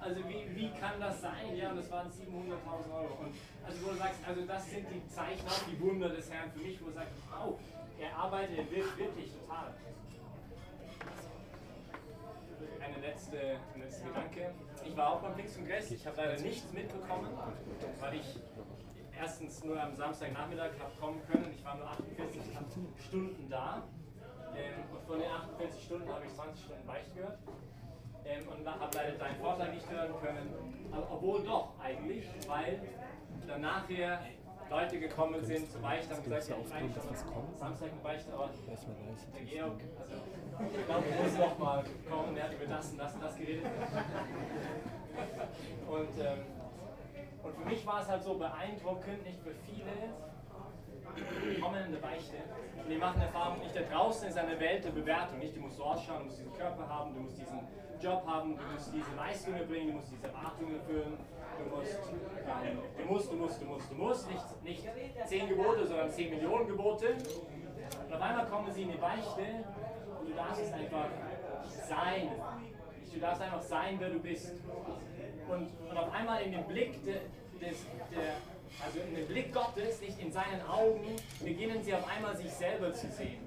also wie, wie kann das sein? Ja, und das waren 700.000 Euro. Und also wo du sagst, also das sind die Zeichen, die Wunder des Herrn für mich, wo du sagst, wow, er arbeitet, er wirkt wirklich total. Eine letzte, ein letzter Gedanke. Ich war auch beim Pfingstkongress, ich habe leider nichts mitbekommen, weil ich erstens nur am Samstagnachmittag habe kommen können. Ich war nur 48 Stunden da. Ähm, und von den 48 Stunden habe ich 20 Stunden Beicht gehört. Ähm, und habe leider deinen Vortrag nicht hören können. Aber, obwohl doch eigentlich, weil dann nachher Leute gekommen sind zu Beicht, haben gesagt, ja, ich eigentlich schon am Samstag eine Beichte, aber der Georg, also ich glaube, er muss noch mal kommen, der hat über das und das und das geredet. Und ähm, und für mich war es halt so beeindruckend, nicht für viele kommen in eine Beichte. Und die machen Erfahrung nicht da draußen ist eine Welt der Bewertung, nicht du musst so ausschauen, du musst diesen Körper haben, du musst diesen Job haben, du musst diese Leistungen bringen, du musst diese Erwartungen erfüllen, du musst, ähm, du musst, du musst, du musst, du musst, nicht, nicht zehn Gebote, sondern zehn Millionen Gebote. Und auf einmal kommen sie in die Beichte du darfst einfach sein. Du darfst einfach sein, wer du bist. Und, und auf einmal in dem Blick de, des, der, also in dem Blick Gottes, nicht in seinen Augen, beginnen sie auf einmal sich selber zu sehen.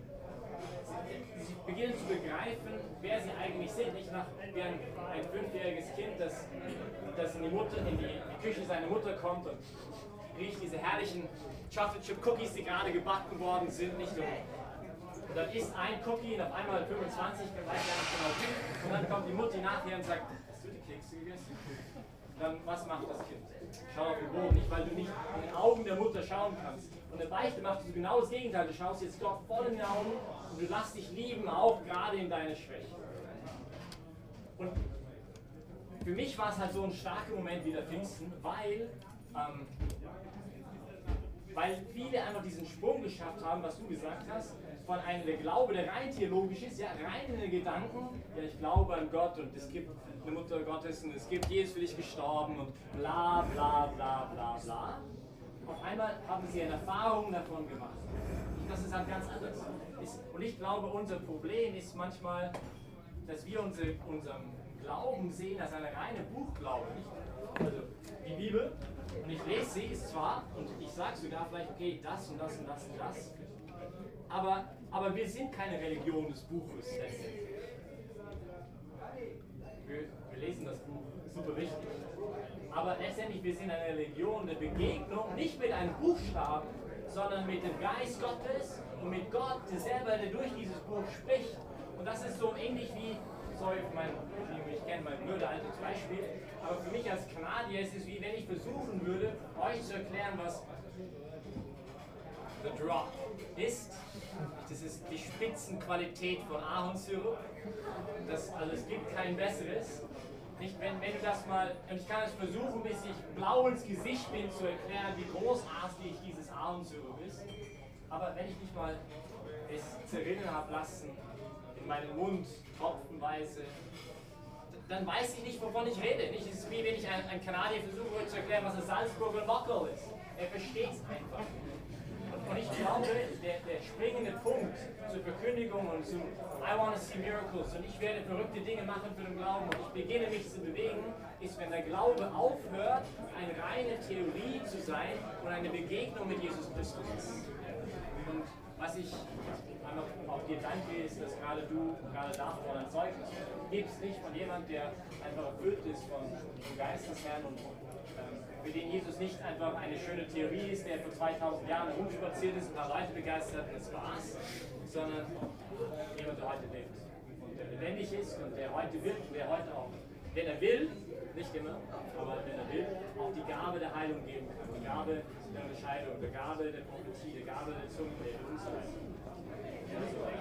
Sie, sie beginnen zu begreifen, wer sie eigentlich sind. Nicht nach wie ein, ein fünfjähriges Kind, das, das in, die Mutter, in die Küche seiner Mutter kommt und riecht diese herrlichen Chocolate Chip Cookies, die gerade gebacken worden sind. Nicht? Und dann isst ein Cookie und auf einmal 25, man weiß ja nicht genau wie. Und dann kommt die Mutti nachher und sagt, hast du die Kekse gegessen? Dann, was macht das Kind? Schau auf den Boden, nicht weil du nicht in den Augen der Mutter schauen kannst. Und der Beichte macht du genau das Gegenteil. Du schaust jetzt Gott voll in die Augen und du lässt dich lieben, auch gerade in deiner Schwäche. Und für mich war es halt so ein starker Moment wie der Pfingsten, weil ähm, weil viele einfach diesen Sprung geschafft haben, was du gesagt hast, von einem der Glaube, der rein theologisch ist, ja, rein in den Gedanken, ja, ich glaube an Gott und es gibt eine Mutter Gottes und es gibt Jesus für dich gestorben und bla bla bla bla bla. Auf einmal haben sie eine Erfahrung davon gemacht. Das ist halt ganz anders. Und ich glaube, unser Problem ist manchmal, dass wir unsere, unseren Glauben sehen als eine reine Buchglaube. Nicht? Also die Bibel, und ich lese sie, ist zwar, und ich sage sogar vielleicht, okay, das und das und das und das, aber, aber wir sind keine Religion des Buches Wir, wir lesen das Buch, super wichtig. Aber letztendlich, wir sind eine Religion der Begegnung, nicht mit einem Buchstaben, sondern mit dem Geist Gottes und mit Gott selber, der durch dieses Buch spricht. Und das ist so ähnlich wie sorry für mein, ich kenne mein blöde altes Beispiel, aber für mich als Kanadier ist es wie wenn ich versuchen würde, euch zu erklären, was The Drop ist. Das ist die Spitzenqualität von Ahornsirup. Das, also es gibt kein besseres. Nicht, wenn, wenn du das mal, und ich kann es versuchen, bis ich blau ins Gesicht bin, zu erklären, wie großartig dieses Ahornsirup ist. Aber wenn ich nicht mal es zerrinnen habe lassen in meinen Mund tropfenweise, dann weiß ich nicht, wovon ich rede. Nicht? Es ist wie wenn ich einem ein Kanadier versuche zu erklären, was ein Salzburger Mockel ist. Er versteht es einfach. Und ich glaube, der, der springende Punkt zur Verkündigung und zum I want to see miracles und ich werde verrückte Dinge machen für den Glauben und ich beginne mich zu bewegen, ist, wenn der Glaube aufhört, eine reine Theorie zu sein und eine Begegnung mit Jesus Christus ist. Und was ich auch dir danke, ist, dass gerade du gerade davon ein Zeugnis gibst, nicht von jemand, der einfach erfüllt ist von dem Geist des Herrn und ähm, für den Jesus nicht einfach eine schöne Theorie ist, der vor 2000 Jahren rumspaziert ist und ein paar Leute begeistert und das war's, sondern jemand, der heute lebt und der lebendig ist und der heute wird und der heute auch, wenn er will, nicht immer, aber wenn er will, auch die Gabe der Heilung geben kann, die Gabe der Unterscheidung, die Gabe der Prophetie, die Gabe der Zunge, der und so weiter. Danke.